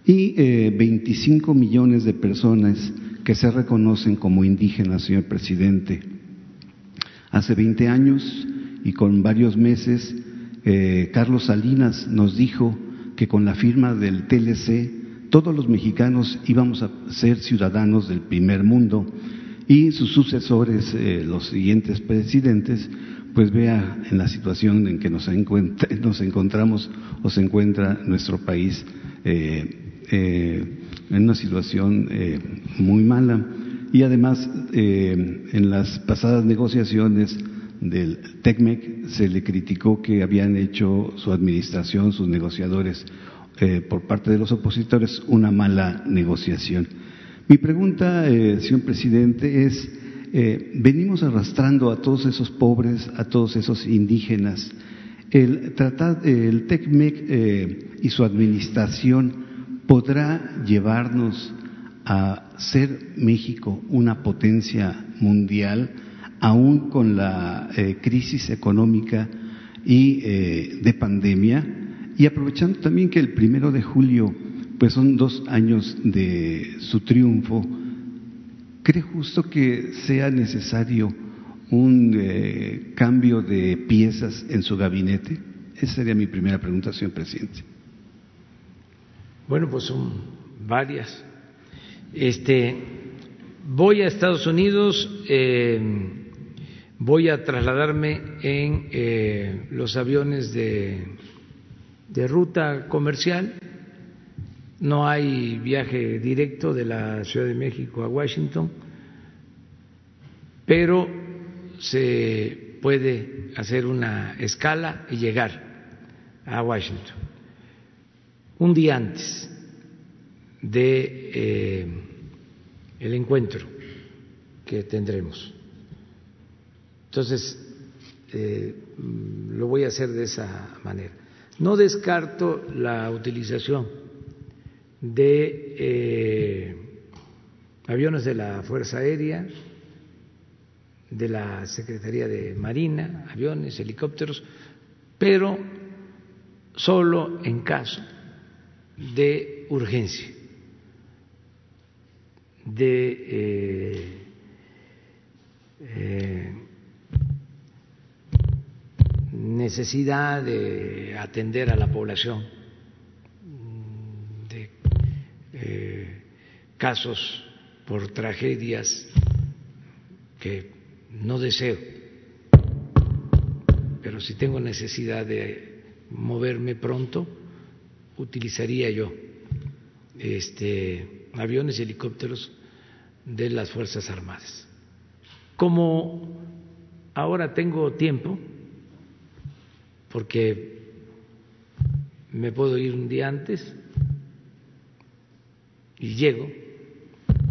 y 25 eh, millones de personas que se reconocen como indígenas, señor presidente. Hace 20 años y con varios meses, eh, Carlos Salinas nos dijo que con la firma del TLC todos los mexicanos íbamos a ser ciudadanos del primer mundo y sus sucesores, eh, los siguientes presidentes, pues vea en la situación en que nos, encontramos o se encuentra nuestro país eh, eh, en una situación muy mala. Y además, en las pasadas negociaciones del TECMEC se le criticó que habían hecho su administración, sus negociadores, eh, por parte de los opositores una mala negociación. Mi pregunta, eh, señor presidente, es, eh, venimos arrastrando a todos esos pobres, a todos esos indígenas. El, el TECMEC y su administración podrá llevarnos a ser México una potencia mundial, aún con la crisis económica y de pandemia, y aprovechando también que el primero de julio, pues son dos años de su triunfo, ¿cree justo que sea necesario un eh, cambio de piezas en su gabinete? Esa sería mi primera pregunta, señor presidente. Bueno, pues son varias. Este, voy a Estados Unidos, eh, voy a trasladarme en eh, los aviones de de ruta comercial, no hay viaje directo de la Ciudad de México a Washington, pero se puede hacer una escala y llegar a Washington un día antes de eh, el encuentro que tendremos. Entonces, eh, lo voy a hacer de esa manera. No descarto la utilización de eh, aviones de la Fuerza Aérea, de la Secretaría de Marina, aviones, helicópteros, pero solo en caso de urgencia, de eh, eh, necesidad de atender a la población, de eh, casos por tragedias que no deseo, pero si tengo necesidad de moverme pronto, utilizaría yo este, aviones y helicópteros de las Fuerzas Armadas. Como ahora tengo tiempo, porque me puedo ir un día antes y llego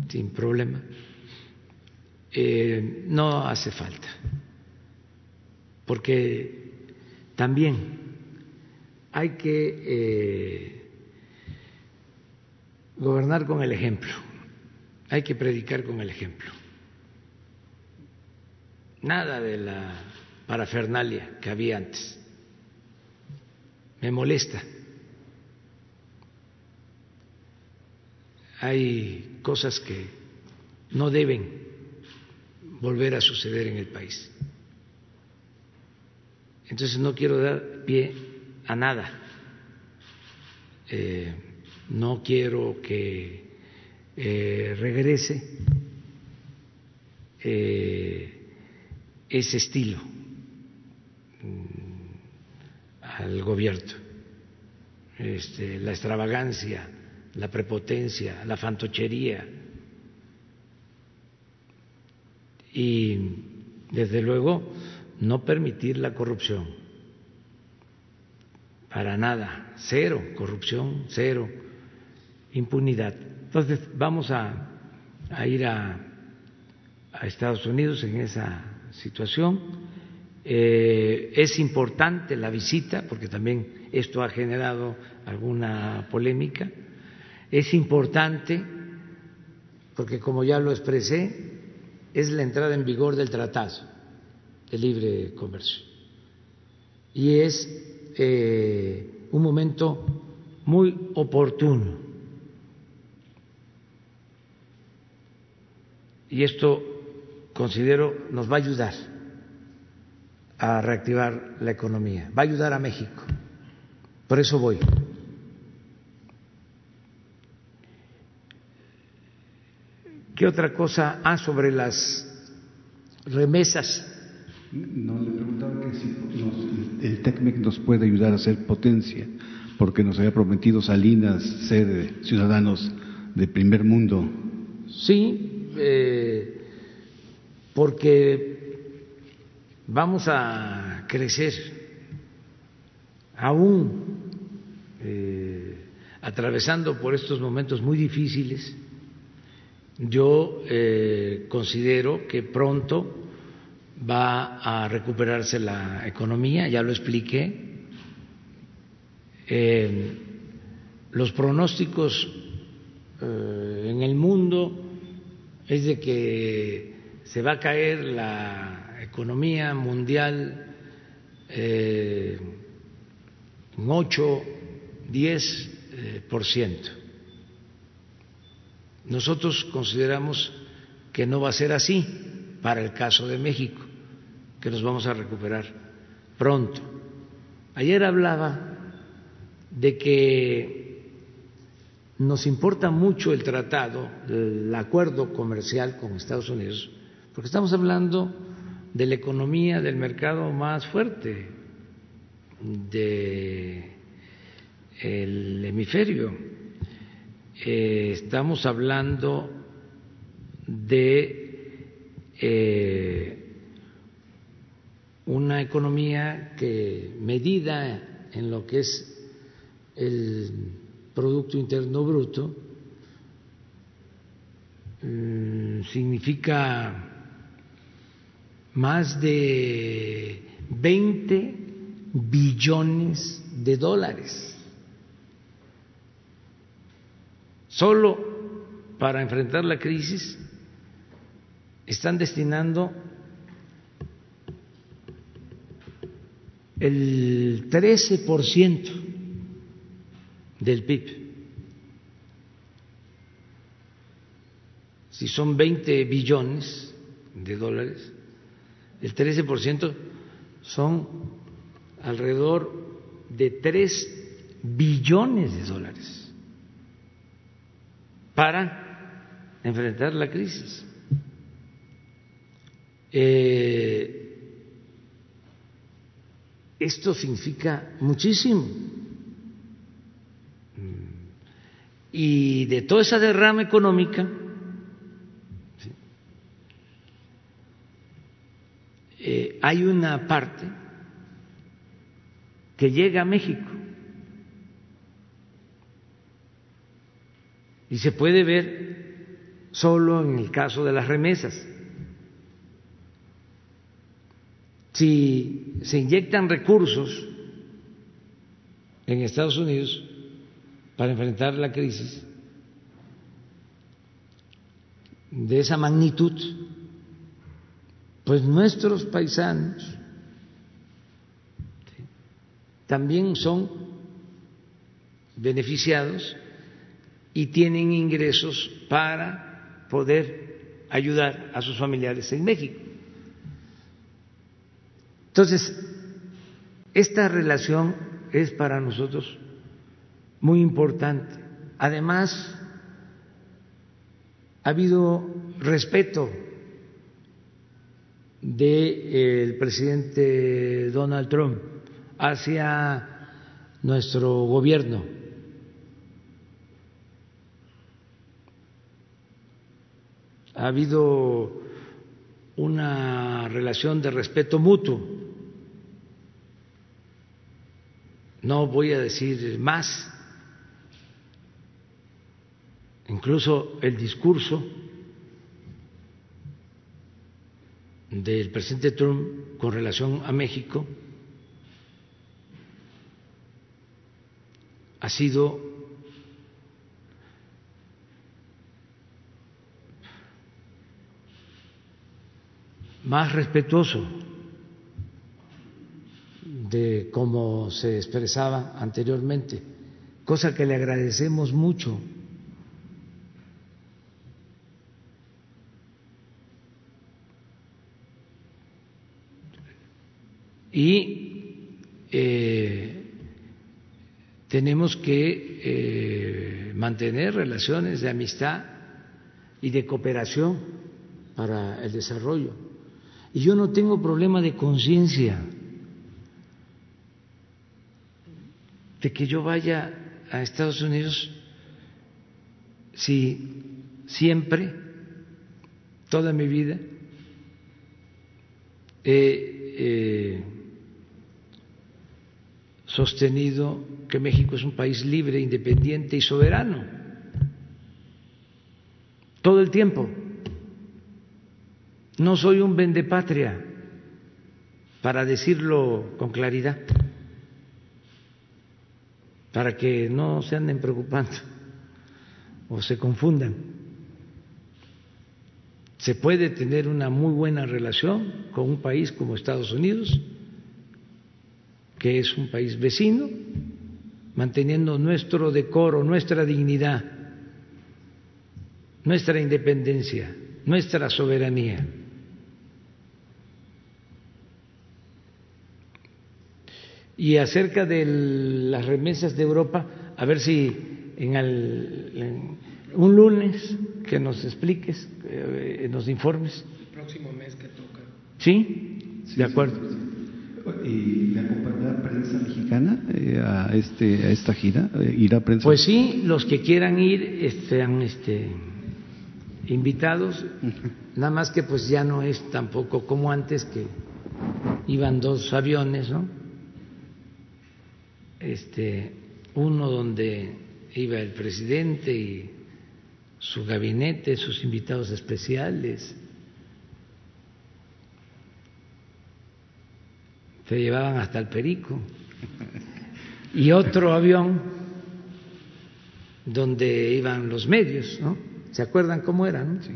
sin problema, eh, no hace falta, porque también hay que eh, gobernar con el ejemplo, hay que predicar con el ejemplo. Nada de la parafernalia que había antes. Me molesta. Hay cosas que no deben volver a suceder en el país. Entonces no quiero dar pie a nada. Eh, no quiero que eh, regrese eh, ese estilo mm, al gobierno, este, la extravagancia, la prepotencia, la fantochería y, desde luego, no permitir la corrupción. Para nada, cero corrupción, cero impunidad. Entonces, vamos a, ir a, Estados Unidos en esa situación. Eh, es importante la visita, porque también esto ha generado alguna polémica. Es importante, porque como ya lo expresé, es la entrada en vigor del Tratado de Libre Comercio. Y es eh, un momento muy oportuno. Y esto considero nos va a ayudar a reactivar la economía, va a ayudar a México. Por eso voy. ¿Qué otra cosa? Ah, sobre las remesas. No, le preguntaba que si el TECMEC nos puede ayudar a ser potencia, porque nos había prometido Salinas ser ciudadanos de primer mundo. Sí, eh, porque vamos a crecer aún eh, atravesando por estos momentos muy difíciles yo eh, considero que pronto va a recuperarse la economía, ya lo expliqué. Eh, los pronósticos eh, en el mundo es de que se va a caer la economía mundial en 8, 10 por ciento nosotros consideramos que no va a ser así para el caso de México, que nos vamos a recuperar pronto. Ayer hablaba de que nos importa mucho el tratado, el acuerdo comercial con Estados Unidos, porque estamos hablando de la economía del mercado más fuerte del hemisferio eh, estamos hablando de eh, una economía que medida en lo que es el Producto Interno Bruto mm, significa más de 20 billones de dólares. Solo para enfrentar la crisis están destinando el 13% del PIB. Si son 20 billones de dólares, el 13% son alrededor de 3 billones de dólares para enfrentar la crisis. Eh, esto significa muchísimo. Y de toda esa derrama económica, Eh, hay una parte que llega a México y se puede ver solo en el caso de las remesas. Si se inyectan recursos en Estados Unidos para enfrentar la crisis de esa magnitud, pues nuestros paisanos también son beneficiados y tienen ingresos para poder ayudar a sus familiares en México. Entonces, esta relación es para nosotros muy importante. Además, ha habido respeto del presidente Donald Trump hacia nuestro gobierno. Ha habido una relación de respeto mutuo. No voy a decir más. Incluso el discurso del presidente Trump con relación a México ha sido más respetuoso de cómo se expresaba anteriormente, cosa que le agradecemos mucho. y eh, tenemos que eh, mantener relaciones de amistad y de cooperación para el desarrollo. Y yo no tengo problema de conciencia de que yo vaya a Estados Unidos si siempre, toda mi vida, eh, sostenido que México es un país libre, independiente y soberano. Todo el tiempo. No soy un vendepatria, para decirlo con claridad, para que no se anden preocupando o se confundan. Se puede tener una muy buena relación con un país como Estados Unidos que es un país vecino, manteniendo nuestro decoro, nuestra dignidad, nuestra independencia, nuestra soberanía. Y acerca de las remesas de Europa, a ver si en, un lunes que nos expliques, eh, nos informes. El próximo mes que toca. ¿Sí? De acuerdo y le acompañará prensa mexicana eh, a este a esta gira eh, irá prensa pues sí los que quieran ir están este invitados nada más que pues ya no es tampoco como antes que iban dos aviones no este uno donde iba el presidente y su gabinete, sus invitados especiales. Se llevaban hasta el perico. Y otro avión donde iban los medios, ¿no? ¿Se acuerdan cómo eran? Sí.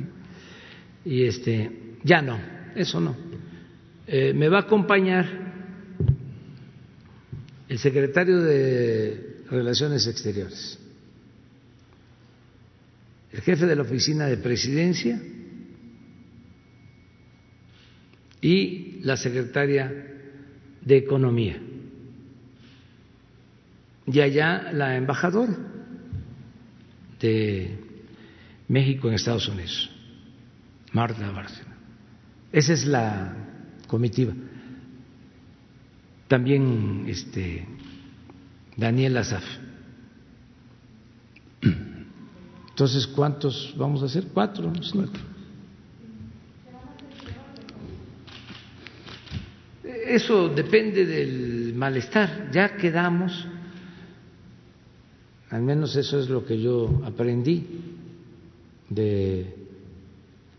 Y este, ya no, eso no. Eh, me va a acompañar el secretario de Relaciones Exteriores, el jefe de la oficina de presidencia y la secretaria de Economía. Y allá la embajadora de México en Estados Unidos, Marta Bárcena. Esa es la comitiva. También este Daniel Azaf. Entonces, ¿cuántos vamos a hacer? Cuatro. Cuatro. Eso depende del malestar. Ya quedamos, al menos eso es lo que yo aprendí de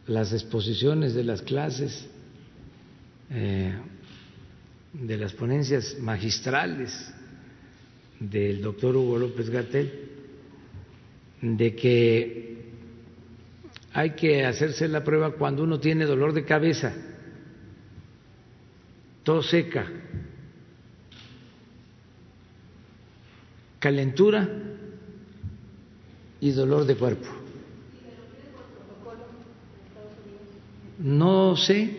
las exposiciones de las clases, eh, de las ponencias magistrales del doctor Hugo López Gatel, de que hay que hacerse la prueba cuando uno tiene dolor de cabeza tos seca, calentura y dolor de cuerpo. No sé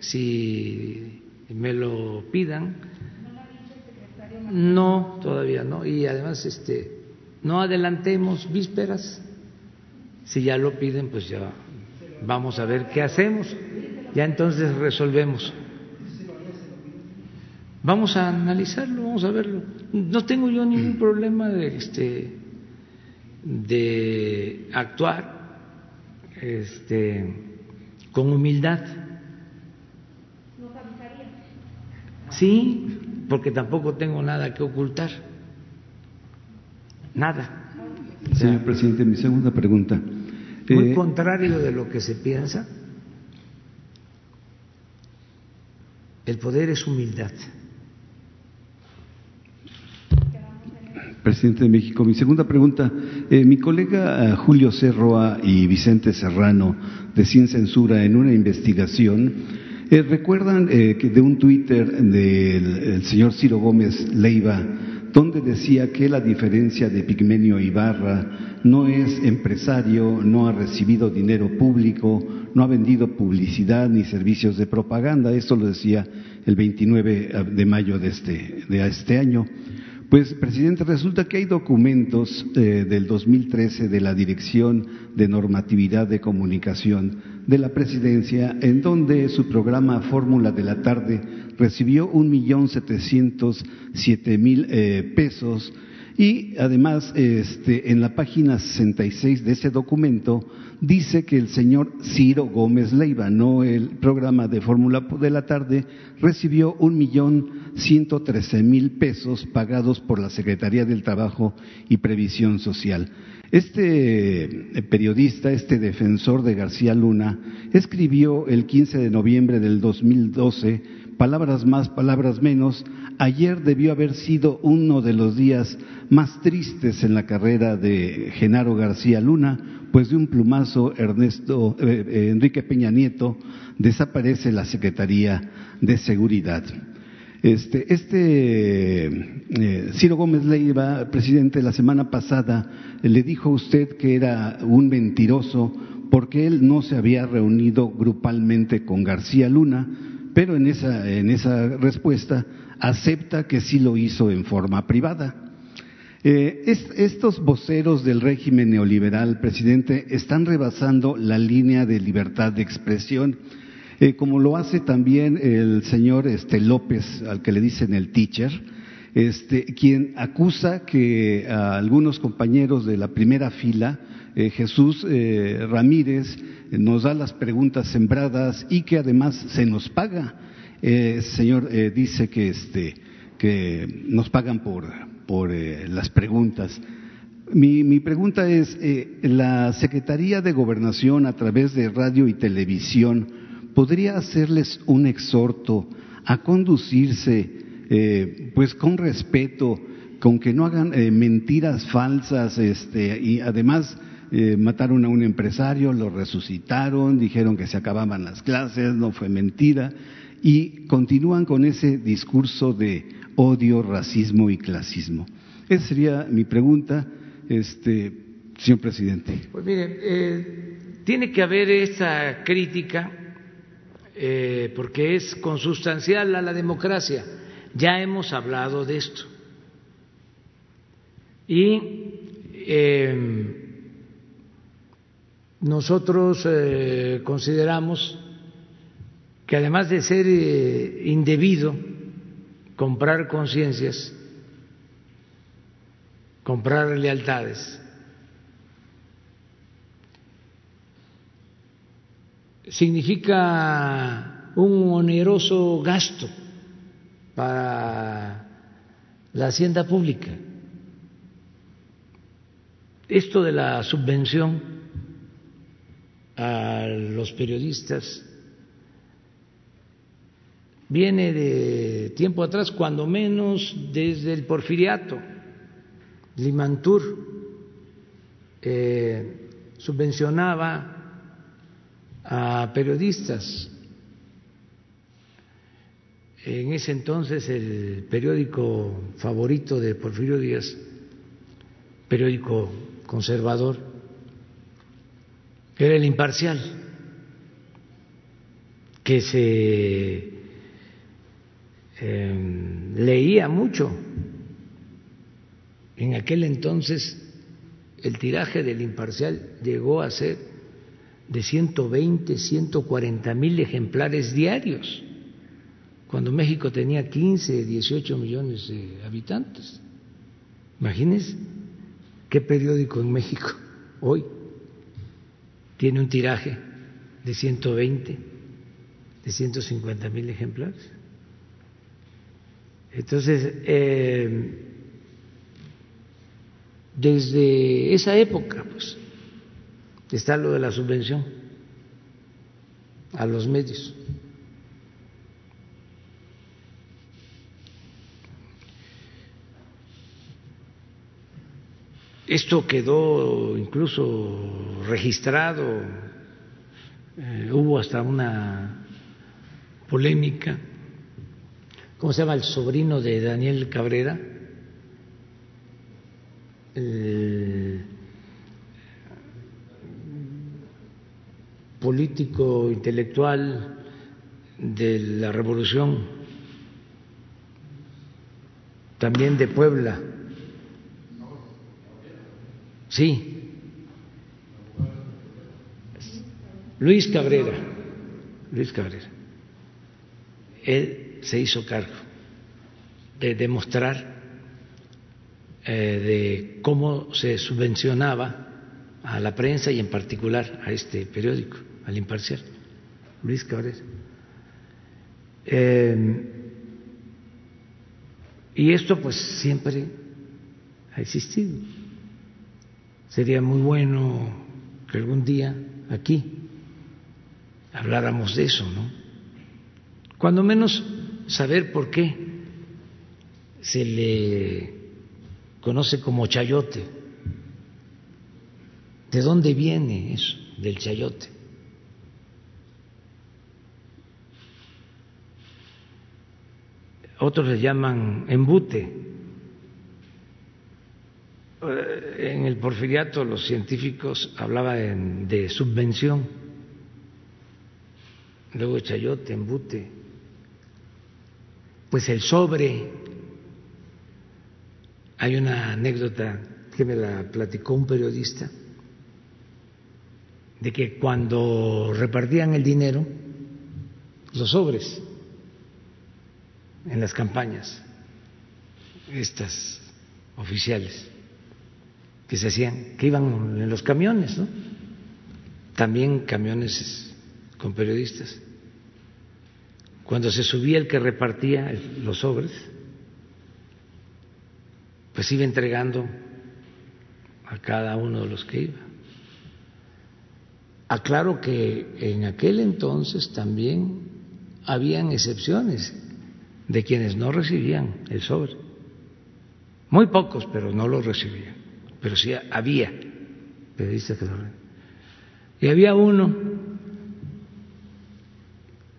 si me lo pidan. No, todavía no. Y además, este, no adelantemos vísperas. Si ya lo piden, pues ya vamos a ver qué hacemos. Ya entonces resolvemos. Vamos a analizarlo, vamos a verlo. No tengo yo ningún problema de, este, de actuar este, con humildad. Sí, porque tampoco tengo nada que ocultar. Nada. Señor presidente, mi segunda pregunta. Muy eh, contrario de lo que se piensa, el poder es humildad. presidente de México. Mi segunda pregunta, eh, mi colega eh, Julio Cerroa y Vicente Serrano de Sin Censura en una investigación eh, recuerdan que de un Twitter del señor Ciro Gómez Leiva donde decía que la diferencia de Pigmenio Ibarra no es empresario, no ha recibido dinero público, no ha vendido publicidad ni servicios de propaganda. Esto lo decía el 29 de mayo de este, de este año. Pues, presidente, resulta que hay documentos eh, del 2013 de la Dirección de Normatividad de Comunicación de la Presidencia, en donde su programa Fórmula de la Tarde recibió un millón setecientos siete mil eh, pesos. Y además, este, en la página 66 de ese documento dice que el señor Ciro Gómez Leiva, no el programa de Fórmula de la Tarde, recibió un millón ciento trece mil pesos pagados por la Secretaría del Trabajo y Previsión Social. Este eh, periodista, este defensor de García Luna, escribió el 15 de noviembre del 2012 palabras más, palabras menos, ayer debió haber sido uno de los días más tristes en la carrera de Genaro García Luna, pues de un plumazo Ernesto eh, eh, Enrique Peña Nieto desaparece la Secretaría de Seguridad. Este, este eh, Ciro Gómez Leiva, presidente, la semana pasada le dijo a usted que era un mentiroso porque él no se había reunido grupalmente con García Luna, pero en esa, en esa respuesta acepta que sí lo hizo en forma privada. Eh, estos voceros del régimen neoliberal, presidente, están rebasando la línea de libertad de expresión, eh, como lo hace también el señor este, López, al que le dicen el teacher, este, quien acusa que a algunos compañeros de la primera fila, eh, Jesús Ramírez, nos da las preguntas sembradas y que además se nos paga. Señor dice que, este, que nos pagan por, por eh, las preguntas. Mi, mi pregunta es, eh, ¿la Secretaría de Gobernación a través de radio y televisión podría hacerles un exhorto a conducirse eh, pues con respeto, con que no hagan mentiras falsas este, y además mataron a un empresario, lo resucitaron, dijeron que se acababan las clases, no fue mentira, y continúan con ese discurso de odio, racismo y clasismo. Esa sería mi pregunta, este, señor presidente. Pues mire, eh, tiene que haber esa crítica eh, porque es consustancial a la democracia. Ya hemos hablado de esto. Y eh, nosotros eh, consideramos que además de ser indebido comprar conciencias, comprar lealtades, significa un oneroso gasto para la hacienda pública. Esto de la subvención a los periodistas viene de tiempo atrás, cuando menos desde el porfiriato. Limantur eh, subvencionaba a periodistas. En ese entonces el periódico favorito de Porfirio Díaz, periódico conservador, era el imparcial, que se em, leía mucho. En aquel entonces el tiraje del imparcial llegó a ser de 120, 140 mil ejemplares diarios, cuando México tenía 15, 18 millones de habitantes. Imagínense qué periódico en México hoy tiene un tiraje de 120, de 150 mil ejemplares. Entonces, eh, desde esa época, pues, está lo de la subvención a los medios. Esto quedó incluso registrado, eh, hubo hasta una polémica. ¿Cómo se llama el sobrino de Daniel Cabrera? El político intelectual de la revolución, también de Puebla Sí. Luis Cabrera. Luis Cabrera. Él se hizo cargo de demostrar eh, de cómo se subvencionaba a la prensa y en particular a este periódico, al imparcial, Luis Cabrera. Eh, y esto pues siempre ha existido. Sería muy bueno que algún día aquí habláramos de eso, ¿no? Cuando menos saber por qué se le conoce como chayote. ¿De dónde viene eso del chayote? Otros le llaman embute. Eh, en el porfiriato los científicos hablaban de, subvención, luego chayote, embute, pues el sobre. Hay una anécdota que me la platicó un periodista de que cuando repartían el dinero, los sobres en las campañas, estas oficiales, que se hacían, que iban en los camiones, ¿no? También camiones con periodistas. Cuando se subía el que repartía los sobres, pues iba entregando a cada uno de los que iba. Aclaro que en aquel entonces también habían excepciones de quienes no recibían el sobre. Muy pocos, pero no lo recibían. Pero sí había periodistas que lo Y había uno,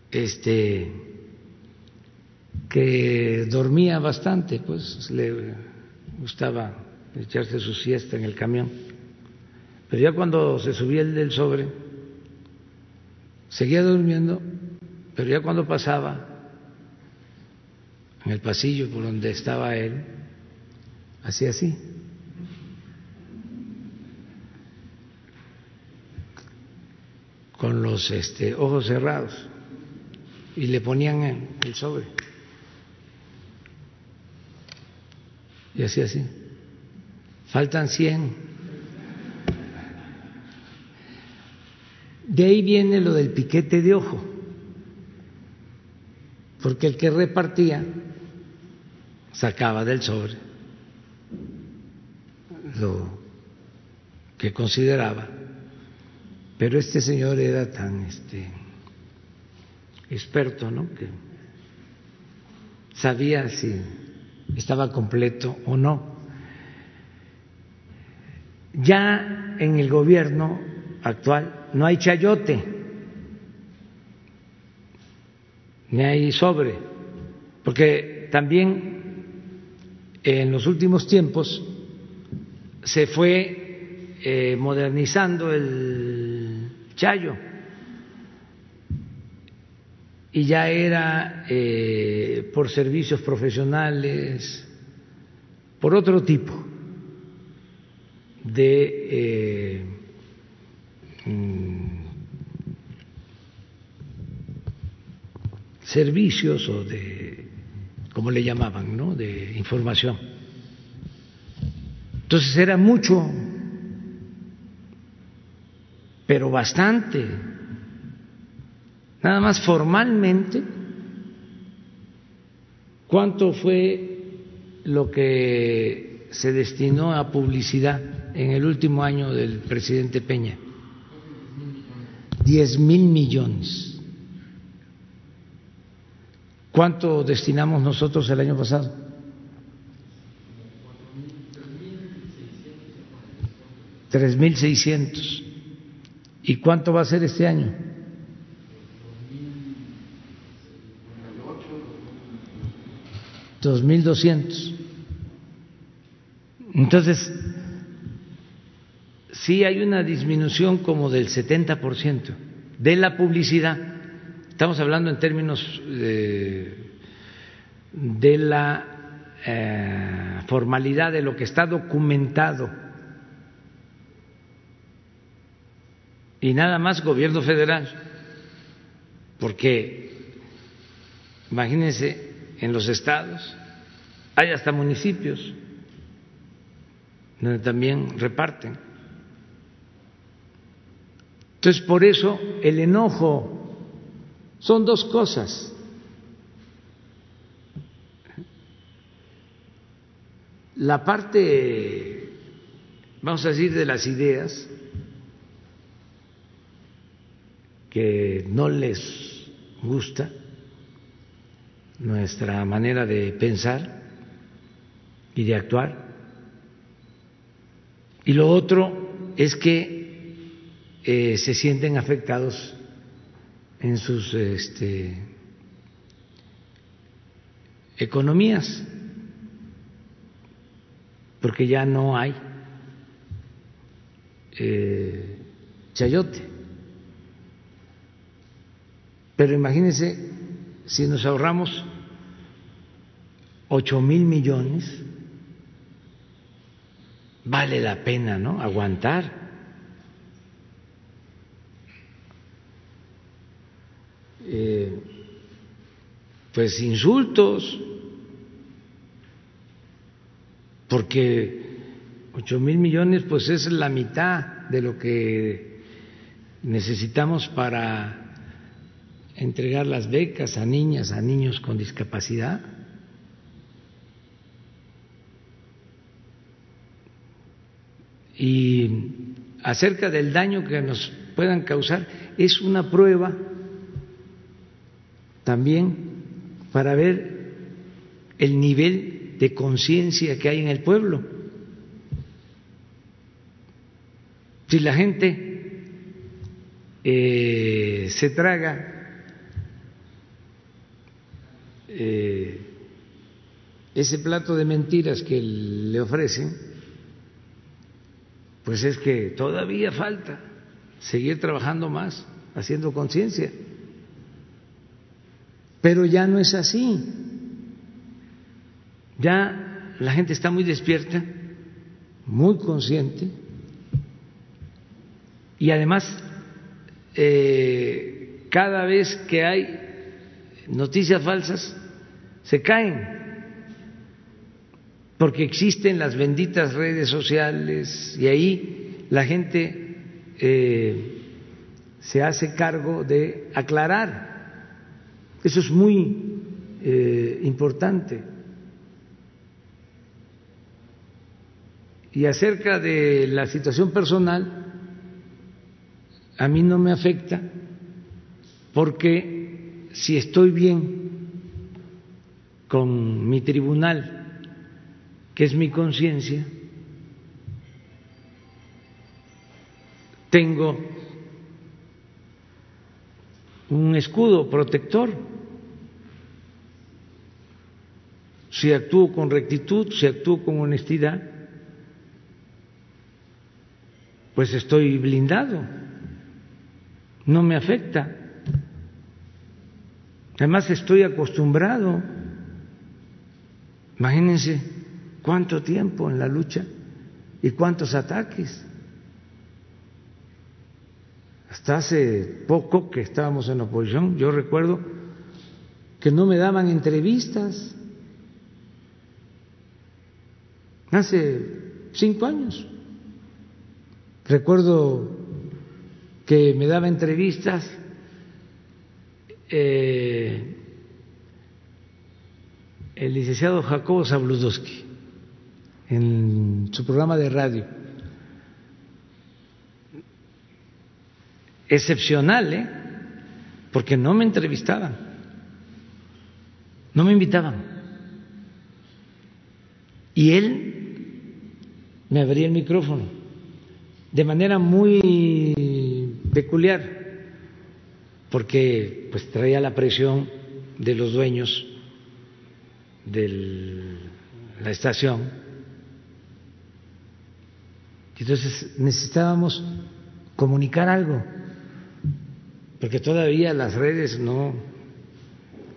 este, que dormía bastante, pues le gustaba echarse su siesta en el camión. Pero ya cuando se subía el del sobre, seguía durmiendo, pero ya cuando pasaba en el pasillo por donde estaba él, hacía así. con los este, ojos cerrados y le ponían el sobre. Y así, así. Faltan 100. De ahí viene lo del piquete de ojo, porque el que repartía sacaba del sobre lo que consideraba pero este señor era tan este, experto, ¿no? Que sabía si estaba completo o no. Ya en el gobierno actual no hay chayote, ni hay sobre, porque también en los últimos tiempos se fue eh, modernizando el Chayo. Y ya era eh, por servicios profesionales, por otro tipo de eh, mm, servicios o de, como le llamaban, ¿no? De información. Entonces era mucho pero bastante. Nada más formalmente, ¿cuánto fue lo que se destinó a publicidad en el último año del presidente Peña? Diez mil millones. ¿Cuánto destinamos nosotros el año pasado? Tres mil seiscientos. ¿Y cuánto va a ser este año? Dos mil doscientos. Entonces, sí hay una disminución como del 70% de la publicidad. Estamos hablando en términos de, de la eh, formalidad de lo que está documentado y nada más gobierno federal, porque imagínense, en los estados hay hasta municipios donde también reparten. Entonces, por eso el enojo son dos cosas. La parte, vamos a decir, de las ideas, que no les gusta nuestra manera de pensar y de actuar. Y lo otro es que eh, se sienten afectados en sus este, economías, porque ya no hay eh, chayote. Pero imagínense si nos ahorramos ocho mil millones, vale la pena, ¿no? Aguantar. Eh, pues insultos, porque ocho mil millones pues es la mitad de lo que necesitamos para entregar las becas a niñas, a niños con discapacidad. Y acerca del daño que nos puedan causar, es una prueba también para ver el nivel de conciencia que hay en el pueblo. Si la gente eh, se traga eh, ese plato de mentiras que le ofrecen, pues es que todavía falta seguir trabajando más, haciendo conciencia. Pero ya no es así. Ya la gente está muy despierta, muy consciente y además eh, cada vez que hay noticias falsas se caen porque existen las benditas redes sociales y ahí la gente eh, se hace cargo de aclarar. Eso es muy eh, importante. Y acerca de la situación personal, a mí no me afecta porque si estoy bien con mi tribunal, que es mi conciencia, tengo un escudo protector. Si actúo con rectitud, si actúo con honestidad, pues estoy blindado, no me afecta. Además estoy acostumbrado. Imagínense ¿Cuánto tiempo en la lucha? ¿Y cuántos ataques? Hasta hace poco que estábamos en oposición, yo recuerdo que no me daban entrevistas. Hace cinco años. Recuerdo que me daba entrevistas eh, el licenciado Jacobo Zabludowski en su programa de radio. Excepcional, ¿eh? Porque no me entrevistaban, no me invitaban. Y él me abría el micrófono de manera muy peculiar, porque pues traía la presión de los dueños de la estación entonces necesitábamos comunicar algo, porque todavía las redes no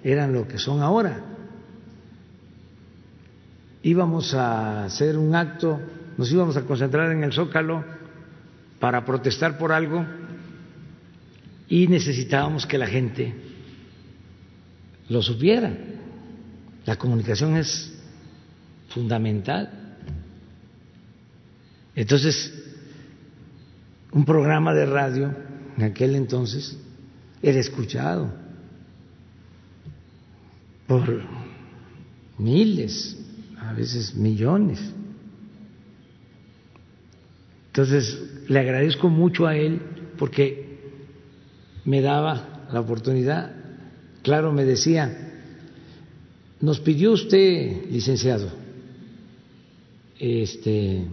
eran lo que son ahora. Íbamos a hacer un acto, nos íbamos a concentrar en el Zócalo para protestar por algo y necesitábamos que la gente lo supiera. La comunicación es fundamental. Entonces, un programa de radio en aquel entonces era escuchado por miles, a veces millones. Entonces, le agradezco mucho a él porque me daba la oportunidad, claro, me decía, nos pidió usted, licenciado, este,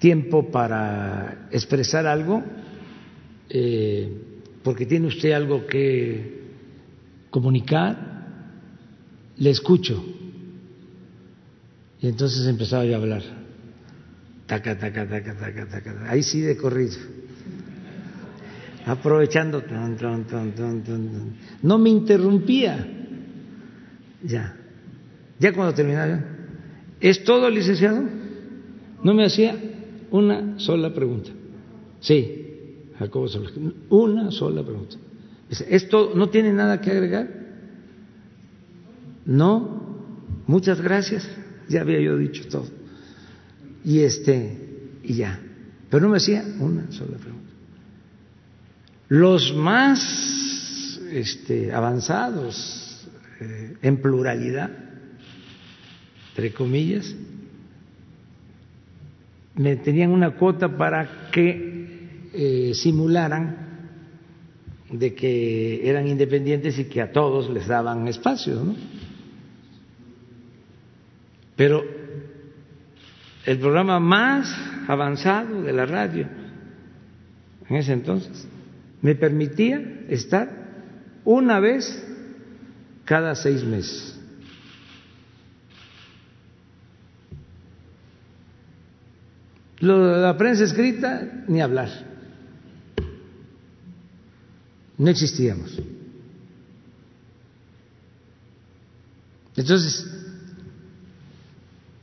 tiempo para expresar algo, eh, porque tiene usted algo que comunicar, le escucho. Y entonces empezaba yo a hablar. Taca, taca, taca, taca, taca. Ahí sí de corrido. Aprovechando. no me interrumpía. Ya. Ya cuando terminaba. ¿Es todo, licenciado? No me hacía una sola pregunta. Sí, Jacobo una sola pregunta. ¿Esto no tiene nada que agregar? No, muchas gracias. Ya había yo dicho todo. Y este, y ya. Pero no me hacía una sola pregunta. Los más este, avanzados eh, en pluralidad, entre comillas, me tenían una cuota para que eh, simularan de que eran independientes y que a todos les daban espacio, ¿no? Pero el programa más avanzado de la radio en ese entonces me permitía estar una vez cada seis meses. Lo de la prensa escrita, ni hablar. No existíamos. Entonces,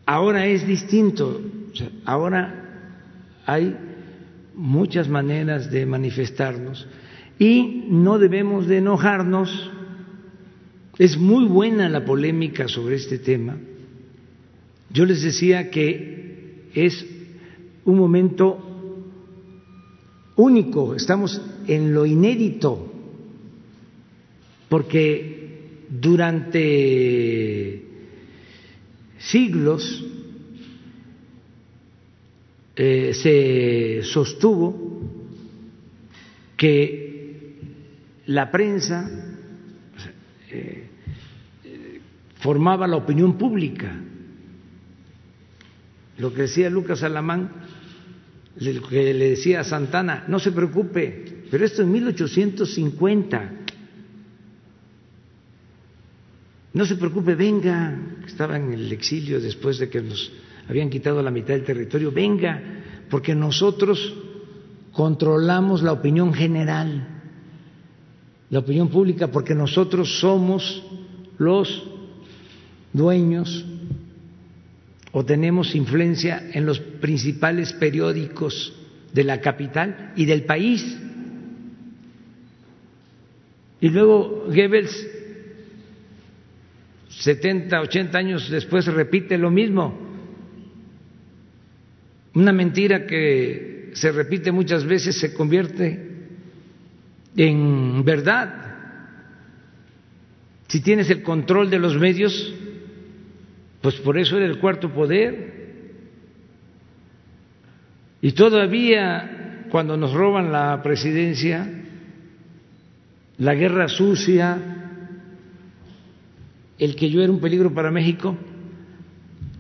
ahora es distinto. ahora hay muchas maneras de manifestarnos y no debemos de enojarnos. Es muy buena la polémica sobre este tema. Yo les decía que es un momento único, estamos en lo inédito, porque durante siglos eh, se sostuvo que la prensa eh, formaba la opinión pública. Lo que decía Lucas Alamán que le decía a Santana, no se preocupe, pero esto en 1850. No se preocupe, venga, estaba en el exilio después de que nos habían quitado la mitad del territorio, venga, porque nosotros controlamos la opinión general, la opinión pública, porque nosotros somos los dueños o tenemos influencia en los principales periódicos de la capital y del país. Y luego Goebbels, 70, 80 años después, repite lo mismo. Una mentira que se repite muchas veces se convierte en verdad. Si tienes el control de los medios, pues por eso era el cuarto poder. Y todavía cuando nos roban la presidencia, la guerra sucia, el que yo era un peligro para México,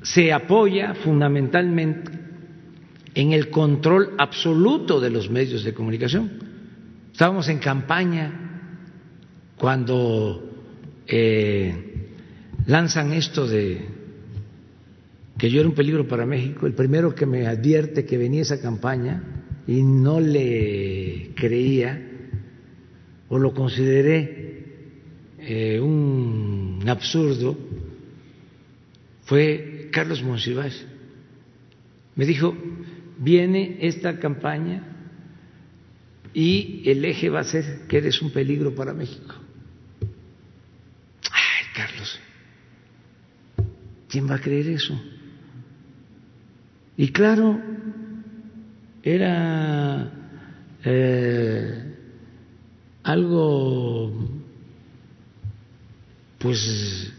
se apoya fundamentalmente en el control absoluto de los medios de comunicación. Estábamos en campaña cuando eh, lanzan esto de que yo era un peligro para México, el primero que me advierte que venía esa campaña y no le creía o lo consideré eh, un absurdo fue Carlos Monsiváis. Me dijo, viene esta campaña y el eje va a ser que eres un peligro para México. Ay, Carlos, ¿quién va a creer eso? Y claro, era eh, algo pues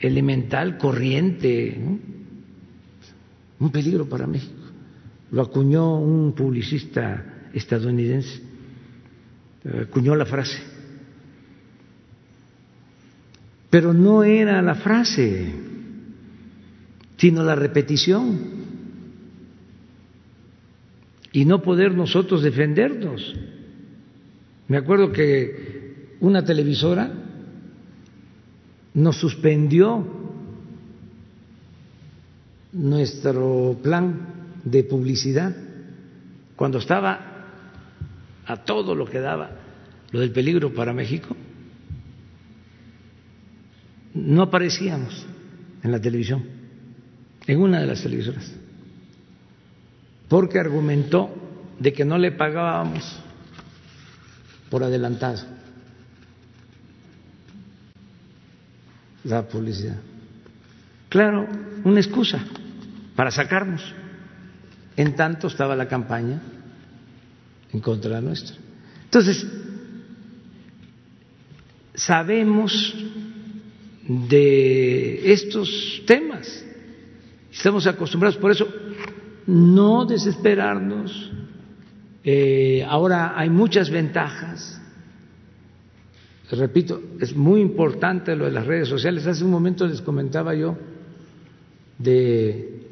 elemental, corriente, un peligro para México. Lo acuñó un publicista estadounidense, acuñó la frase. Pero no era la frase sino la repetición y no poder nosotros defendernos. Me acuerdo que una televisora nos suspendió nuestro plan de publicidad cuando estaba a todo lo que daba lo del peligro para México. No aparecíamos en la televisión en una de las televisoras, porque argumentó de que no le pagábamos por adelantado la publicidad. Claro, una excusa para sacarnos. En tanto estaba la campaña en contra de nuestra. Entonces, sabemos de estos temas Estamos acostumbrados, por eso no desesperarnos. Eh, ahora hay muchas ventajas. Repito, es muy importante lo de las redes sociales. Hace un momento les comentaba yo de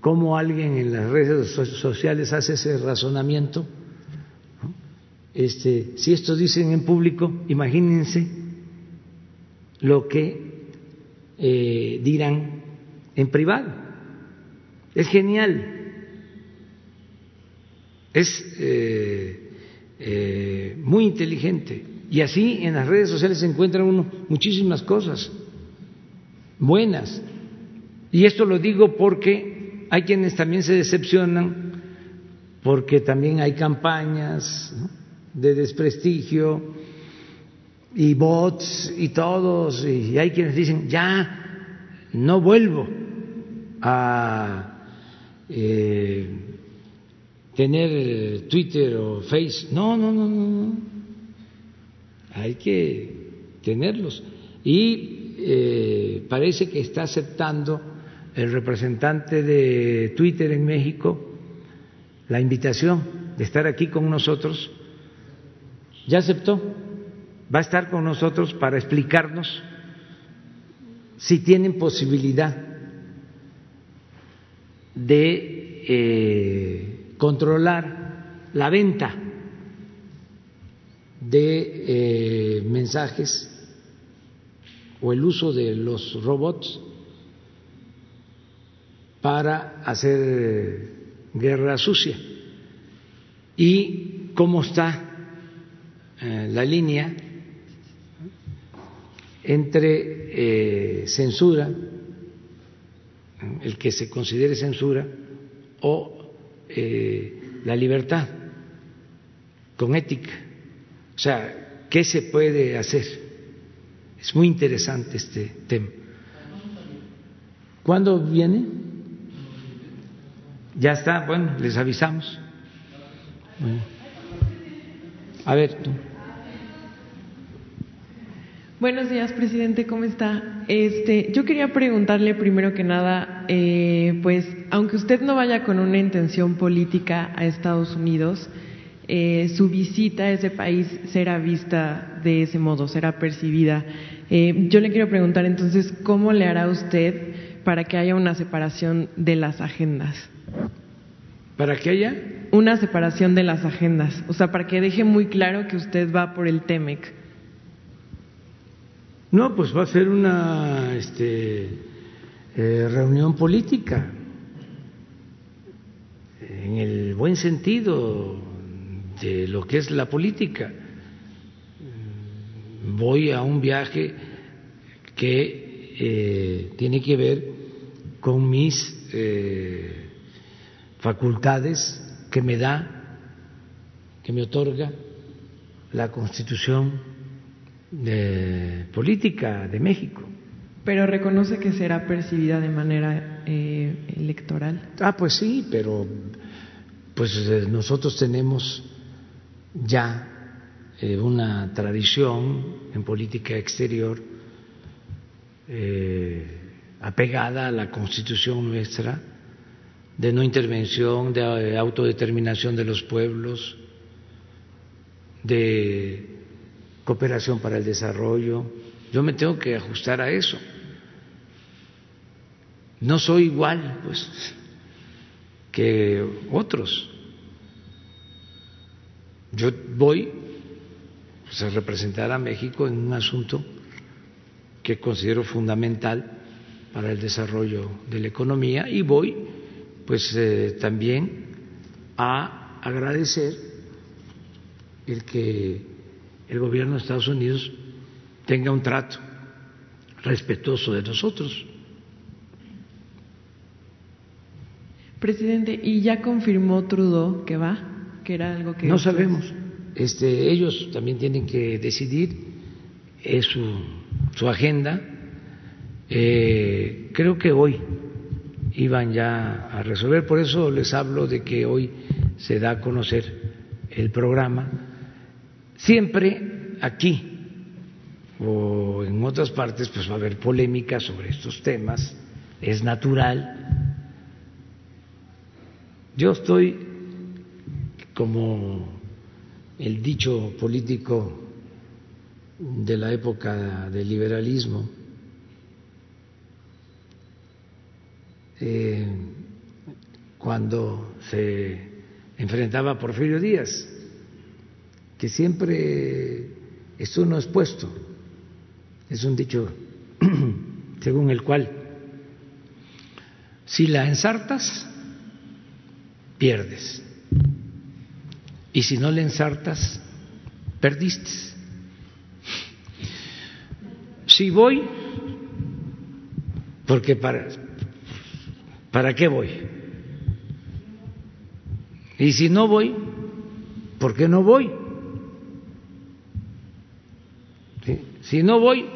cómo alguien en las redes sociales hace ese razonamiento. Este, si esto dicen en público, imagínense lo que eh, dirán en privado. Es genial. Es eh, eh, muy inteligente. Y así en las redes sociales se encuentran uno muchísimas cosas buenas. Y esto lo digo porque hay quienes también se decepcionan, porque también hay campañas de desprestigio y bots y todos, y hay quienes dicen, ya no vuelvo a eh, tener Twitter o Face. No, no, no, no, no. Hay que tenerlos. Y eh, parece que está aceptando el representante de Twitter en México la invitación de estar aquí con nosotros. Ya aceptó. Va a estar con nosotros para explicarnos si tienen posibilidad de eh, controlar la venta de eh, mensajes o el uso de los robots para hacer guerra sucia. ¿Y cómo está eh, la línea entre censura el que se considere censura o eh, la libertad con ética. O sea, ¿qué se puede hacer? Es muy interesante este tema. ¿Cuándo viene? Ya está, bueno, les avisamos. A ver, tú. Buenos días, presidente, ¿cómo está? Este, yo quería preguntarle primero que nada, eh, pues, aunque usted no vaya con una intención política a Estados Unidos, eh, su visita a ese país será vista de ese modo, será percibida. Eh, yo le quiero preguntar entonces, ¿cómo le hará usted para que haya una separación de las agendas? ¿Para que haya? Una separación de las agendas, o sea, para que deje muy claro que usted va por el TEMEC no, pues va a ser una este, eh, reunión política, en el buen sentido de lo que es la política. Voy a un viaje que eh, tiene que ver con mis eh, facultades que me da, que me otorga la Constitución de política de México. Pero reconoce que será percibida de manera eh, electoral. Ah, pues sí, pero pues eh, nosotros tenemos ya eh, una tradición en política exterior apegada a la constitución nuestra de no intervención, de autodeterminación de los pueblos, de cooperación para el desarrollo. Yo me tengo que ajustar a eso. No soy igual, pues, que otros. Yo voy pues, a representar a México en un asunto que considero fundamental para el desarrollo de la economía y voy, pues, eh, también a agradecer el que el gobierno de Estados Unidos tenga un trato respetuoso de nosotros. Presidente, ¿y ya confirmó Trudeau que va? Que era algo que no sabemos. Este, ellos también tienen que decidir es su, su agenda. Eh, creo que hoy iban ya a resolver, por eso les hablo de que hoy se da a conocer el programa Siempre aquí. O en otras partes pues va a haber polémica sobre estos temas, es natural, yo estoy como el dicho político de la época del liberalismo, eh, cuando se enfrentaba a Porfirio Díaz, que siempre estuvo no expuesto, es un dicho según el cual si la ensartas, pierdes. Y si no le ensartas, perdiste. Si voy, porque para, ¿para qué voy? Y si no voy, ¿por qué no voy? Si no voy,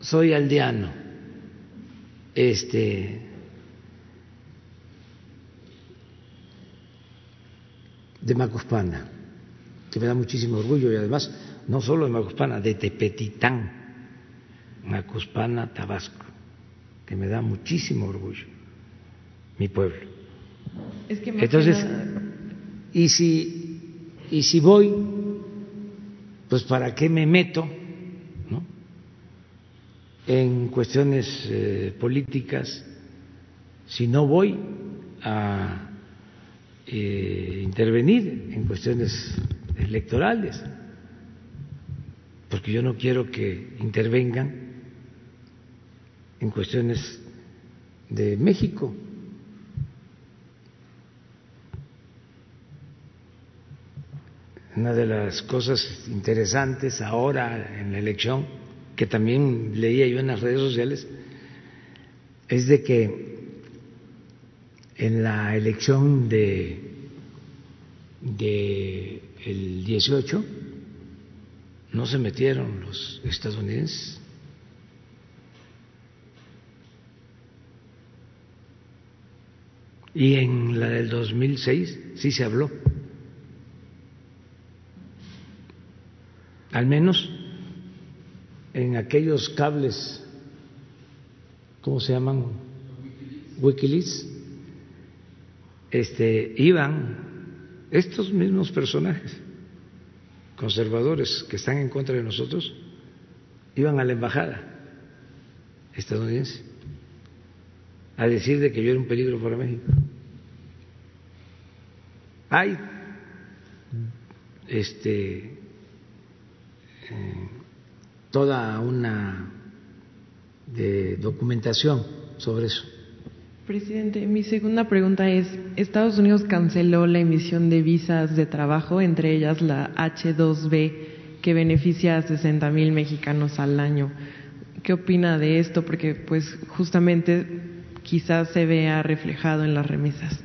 soy aldeano, este, de Macuspana, que me da muchísimo orgullo y además no solo de Macuspana, de Tepetitán, Macuspana, Tabasco, que me da muchísimo orgullo, mi pueblo. Entonces, y si y si voy, pues para qué me meto. En cuestiones eh, políticas, si no voy a eh, intervenir en cuestiones electorales, porque yo no quiero que intervengan en cuestiones de México. Una de las cosas interesantes ahora en la elección, que también leía yo en las redes sociales, es de que en la elección de, de el 18 no se metieron los estadounidenses. Y en la del 2006 sí se habló. Al menos en aquellos cables, ¿cómo se llaman? Wikileaks este, iban estos mismos personajes conservadores que están en contra de nosotros, iban a la embajada estadounidense a decir de que yo era un peligro para México. Hay este eh, toda una de documentación sobre eso. Presidente, mi segunda pregunta es, Estados Unidos canceló la emisión de visas de trabajo, entre ellas la H2B, que beneficia a 60 mil mexicanos al año. ¿Qué opina de esto? Porque pues justamente quizás se vea reflejado en las remesas.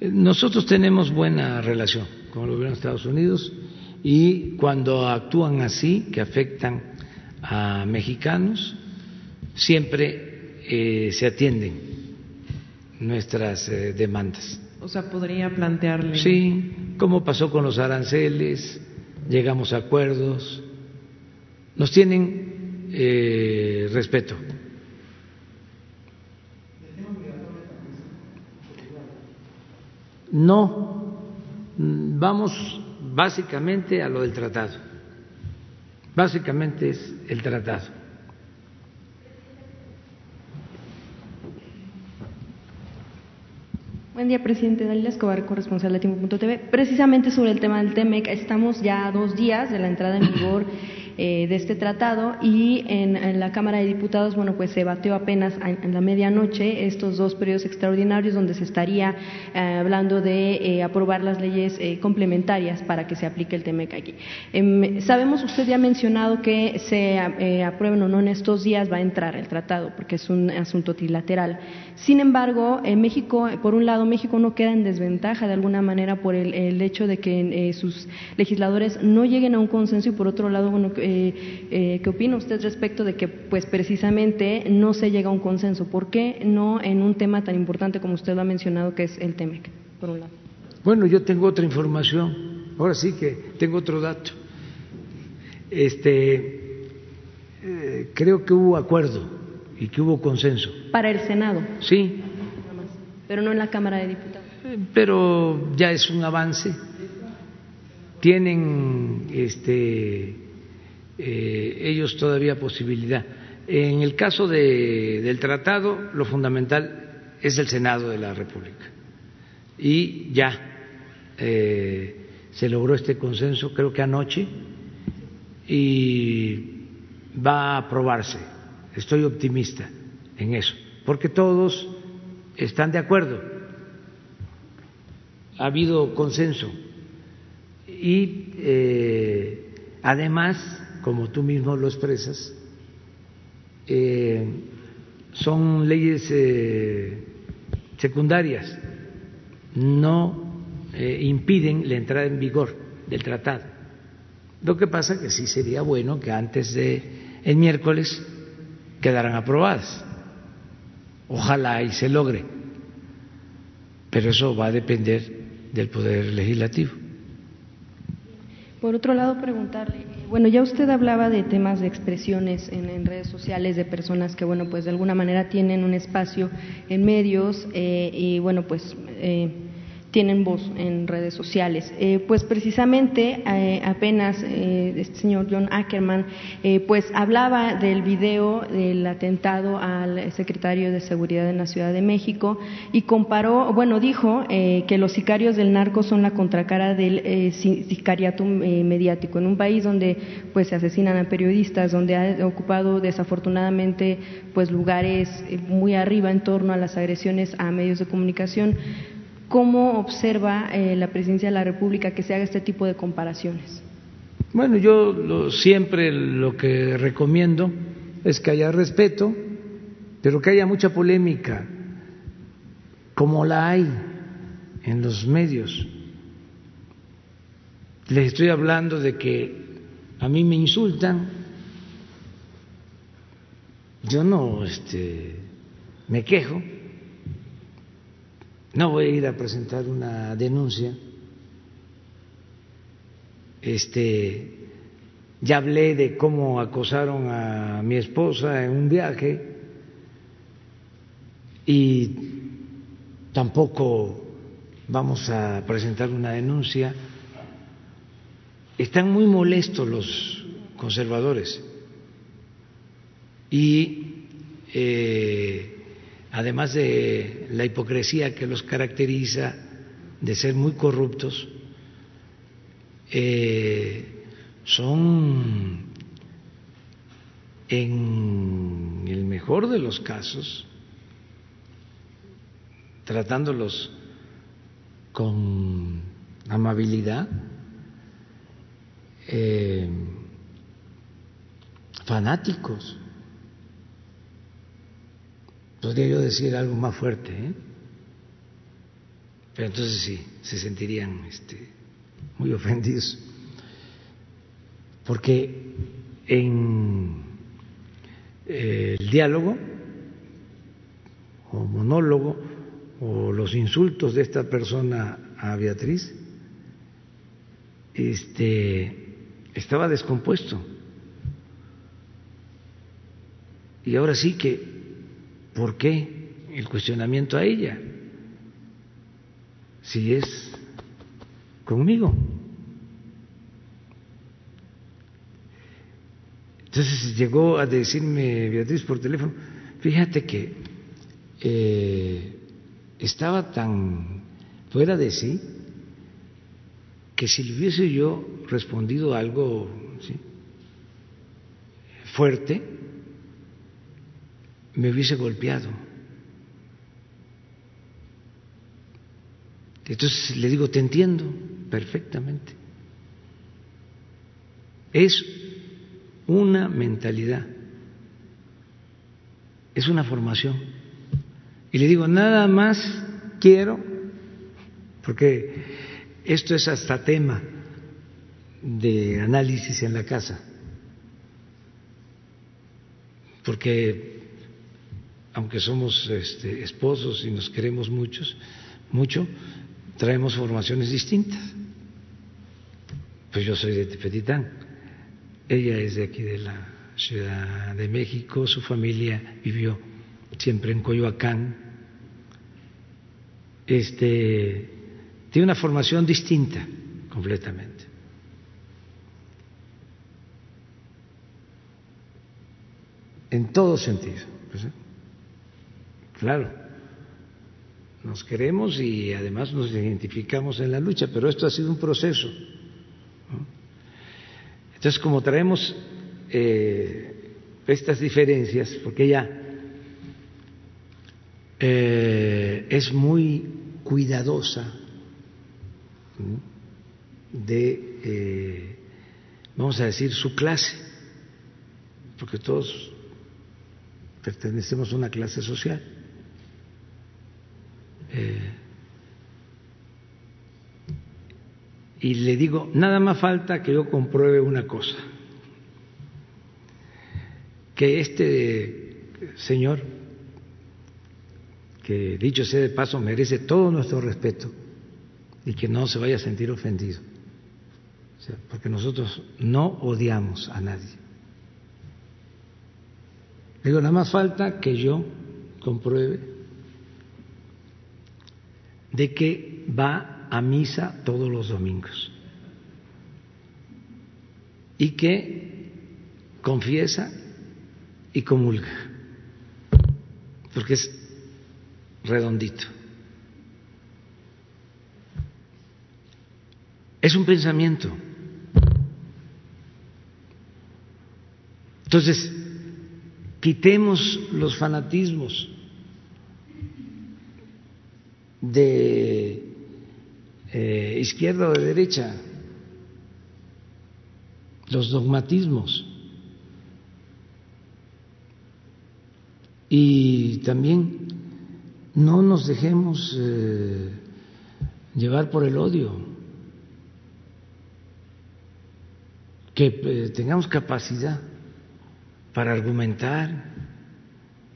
Nosotros tenemos buena relación con el gobierno de Estados Unidos y cuando actúan así, que afectan a mexicanos, siempre eh, se atienden nuestras eh, demandas. O sea, podría plantearle. Sí, como pasó con los aranceles, llegamos a acuerdos, nos tienen eh, respeto. No, vamos básicamente a lo del tratado. Básicamente es el tratado. Buen día, presidente. Dalila Escobar, corresponsal de Tiempo.tv. Precisamente sobre el tema del TEMEC, estamos ya a dos días de la entrada en vigor eh, de este tratado y en, la Cámara de Diputados, bueno, pues se batió apenas en la medianoche estos dos periodos extraordinarios donde se estaría eh, hablando de eh, aprobar las leyes complementarias para que se aplique el TEMEC aquí. Em, sabemos, usted ya ha mencionado que se aprueben o no en estos días va a entrar el tratado porque es un asunto trilateral. Sin embargo, en México, por un lado, México no queda en desventaja de alguna manera por el, el hecho de que sus legisladores no lleguen a un consenso y por otro lado, bueno, eh, eh, ¿qué opina usted respecto de que, pues precisamente, no se llega a un consenso? ¿Por qué no en un tema tan importante como usted lo ha mencionado, que es el TEMEC, por un lado? Bueno, yo tengo otra información. Ahora sí que tengo otro dato. Este, eh, creo que hubo acuerdo y que hubo consenso. Para el Senado. Sí, pero no en la Cámara de Diputados. Pero ya es un avance. Tienen este, eh, ellos todavía posibilidad. En el caso de, del tratado, lo fundamental es el Senado de la República. Y ya eh, se logró este consenso, creo que anoche, y va a aprobarse. Estoy optimista en eso, porque todos están de acuerdo. Ha habido consenso. Y eh, además, como tú mismo lo expresas, eh, son leyes eh, secundarias, no impiden la entrada en vigor del tratado. Lo que pasa que sí sería bueno que antes de el miércoles quedaran aprobadas. Ojalá y se logre. Pero eso va a depender del Poder Legislativo. Por otro lado, preguntarle, bueno, ya usted hablaba de temas de expresiones en, redes sociales de personas que, bueno, pues de alguna manera tienen un espacio en medios eh, y, bueno, pues eh, tienen voz en redes sociales. Eh, pues precisamente eh, apenas eh, este señor John Ackerman pues hablaba del video del atentado al secretario de Seguridad en la Ciudad de México y comparó, bueno, dijo que los sicarios del narco son la contracara del sicariato mediático en un país donde pues se asesinan a periodistas, donde ha ocupado desafortunadamente pues lugares muy arriba en torno a las agresiones a medios de comunicación. ¿Cómo observa eh, la presidencia de la República que se haga este tipo de comparaciones? Bueno, yo siempre lo que recomiendo es que haya respeto, pero que haya mucha polémica, como la hay en los medios. Les estoy hablando de que a mí me insultan, yo no este, me quejo, no voy a ir a presentar una denuncia. Este, ya hablé de cómo acosaron a mi esposa en un viaje y tampoco vamos a presentar una denuncia. Están muy molestos los conservadores y eh, además de la hipocresía que los caracteriza, de ser muy corruptos, eh, son, en el mejor de los casos, tratándolos con amabilidad, eh, fanáticos podría yo decir algo más fuerte, ¿eh? pero entonces sí, se sentirían este, muy ofendidos. Porque en eh, el diálogo o monólogo o los insultos de esta persona a Beatriz, este, estaba descompuesto. Y ahora sí que ¿Por qué el cuestionamiento a ella? Si es conmigo. Entonces llegó a decirme Beatriz por teléfono, fíjate que eh, estaba tan fuera de sí que si le hubiese yo respondido algo fuerte, me hubiese golpeado. Entonces le digo, te entiendo perfectamente. Es una mentalidad, es una formación. Y le digo, nada más quiero, porque esto es hasta tema de análisis en la casa, porque aunque somos este, esposos y nos queremos muchos, mucho, traemos formaciones distintas. Pues yo soy de Tepetitán, ella es de aquí de la Ciudad de México, su familia vivió siempre en Coyoacán, este, tiene una formación distinta completamente. En todo sentido. Pues, ¿eh? Claro, nos queremos y además nos identificamos en la lucha, pero esto ha sido un proceso. Entonces, como traemos eh, estas diferencias, porque ella eh, es muy cuidadosa de, eh, vamos a decir, su clase, porque todos pertenecemos a una clase social. Y le digo, nada más falta que yo compruebe una cosa, que este señor, que dicho sea de paso merece todo nuestro respeto y que no se vaya a sentir ofendido, porque nosotros no odiamos a nadie. Le digo, nada más falta que yo compruebe de que va a misa todos los domingos y que confiesa y comulga, porque es redondito. Es un pensamiento. Entonces, quitemos los fanatismos de eh, izquierda o de derecha, los dogmatismos. Y también no nos dejemos eh, llevar por el odio, que eh, tengamos capacidad para argumentar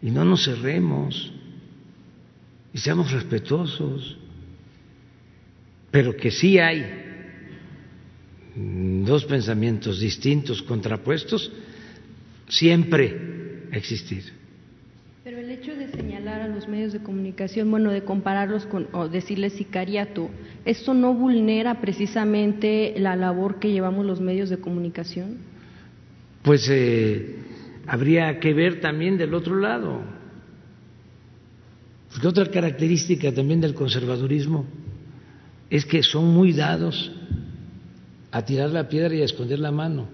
y no nos cerremos y seamos respetuosos pero que sí hay dos pensamientos distintos, contrapuestos, siempre existir. Pero el hecho de señalar a los medios de comunicación, bueno, de compararlos con, o decirles sicariato, ¿esto no vulnera precisamente la labor que llevamos los medios de comunicación? Pues eh, habría que ver también del otro lado. Porque otra característica también del conservadurismo es que son muy dados a tirar la piedra y a esconder la mano.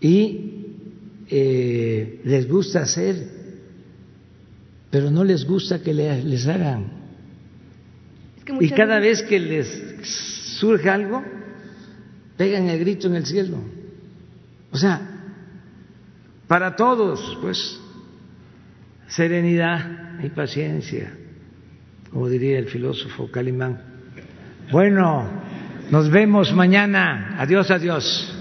Y eh, les gusta hacer, pero no les gusta que les hagan. y cada vez que les surge algo, pegan el grito en el cielo. O sea, para todos, pues, serenidad y paciencia como diría el filósofo Calimán. Bueno, nos vemos mañana. Adiós, adiós.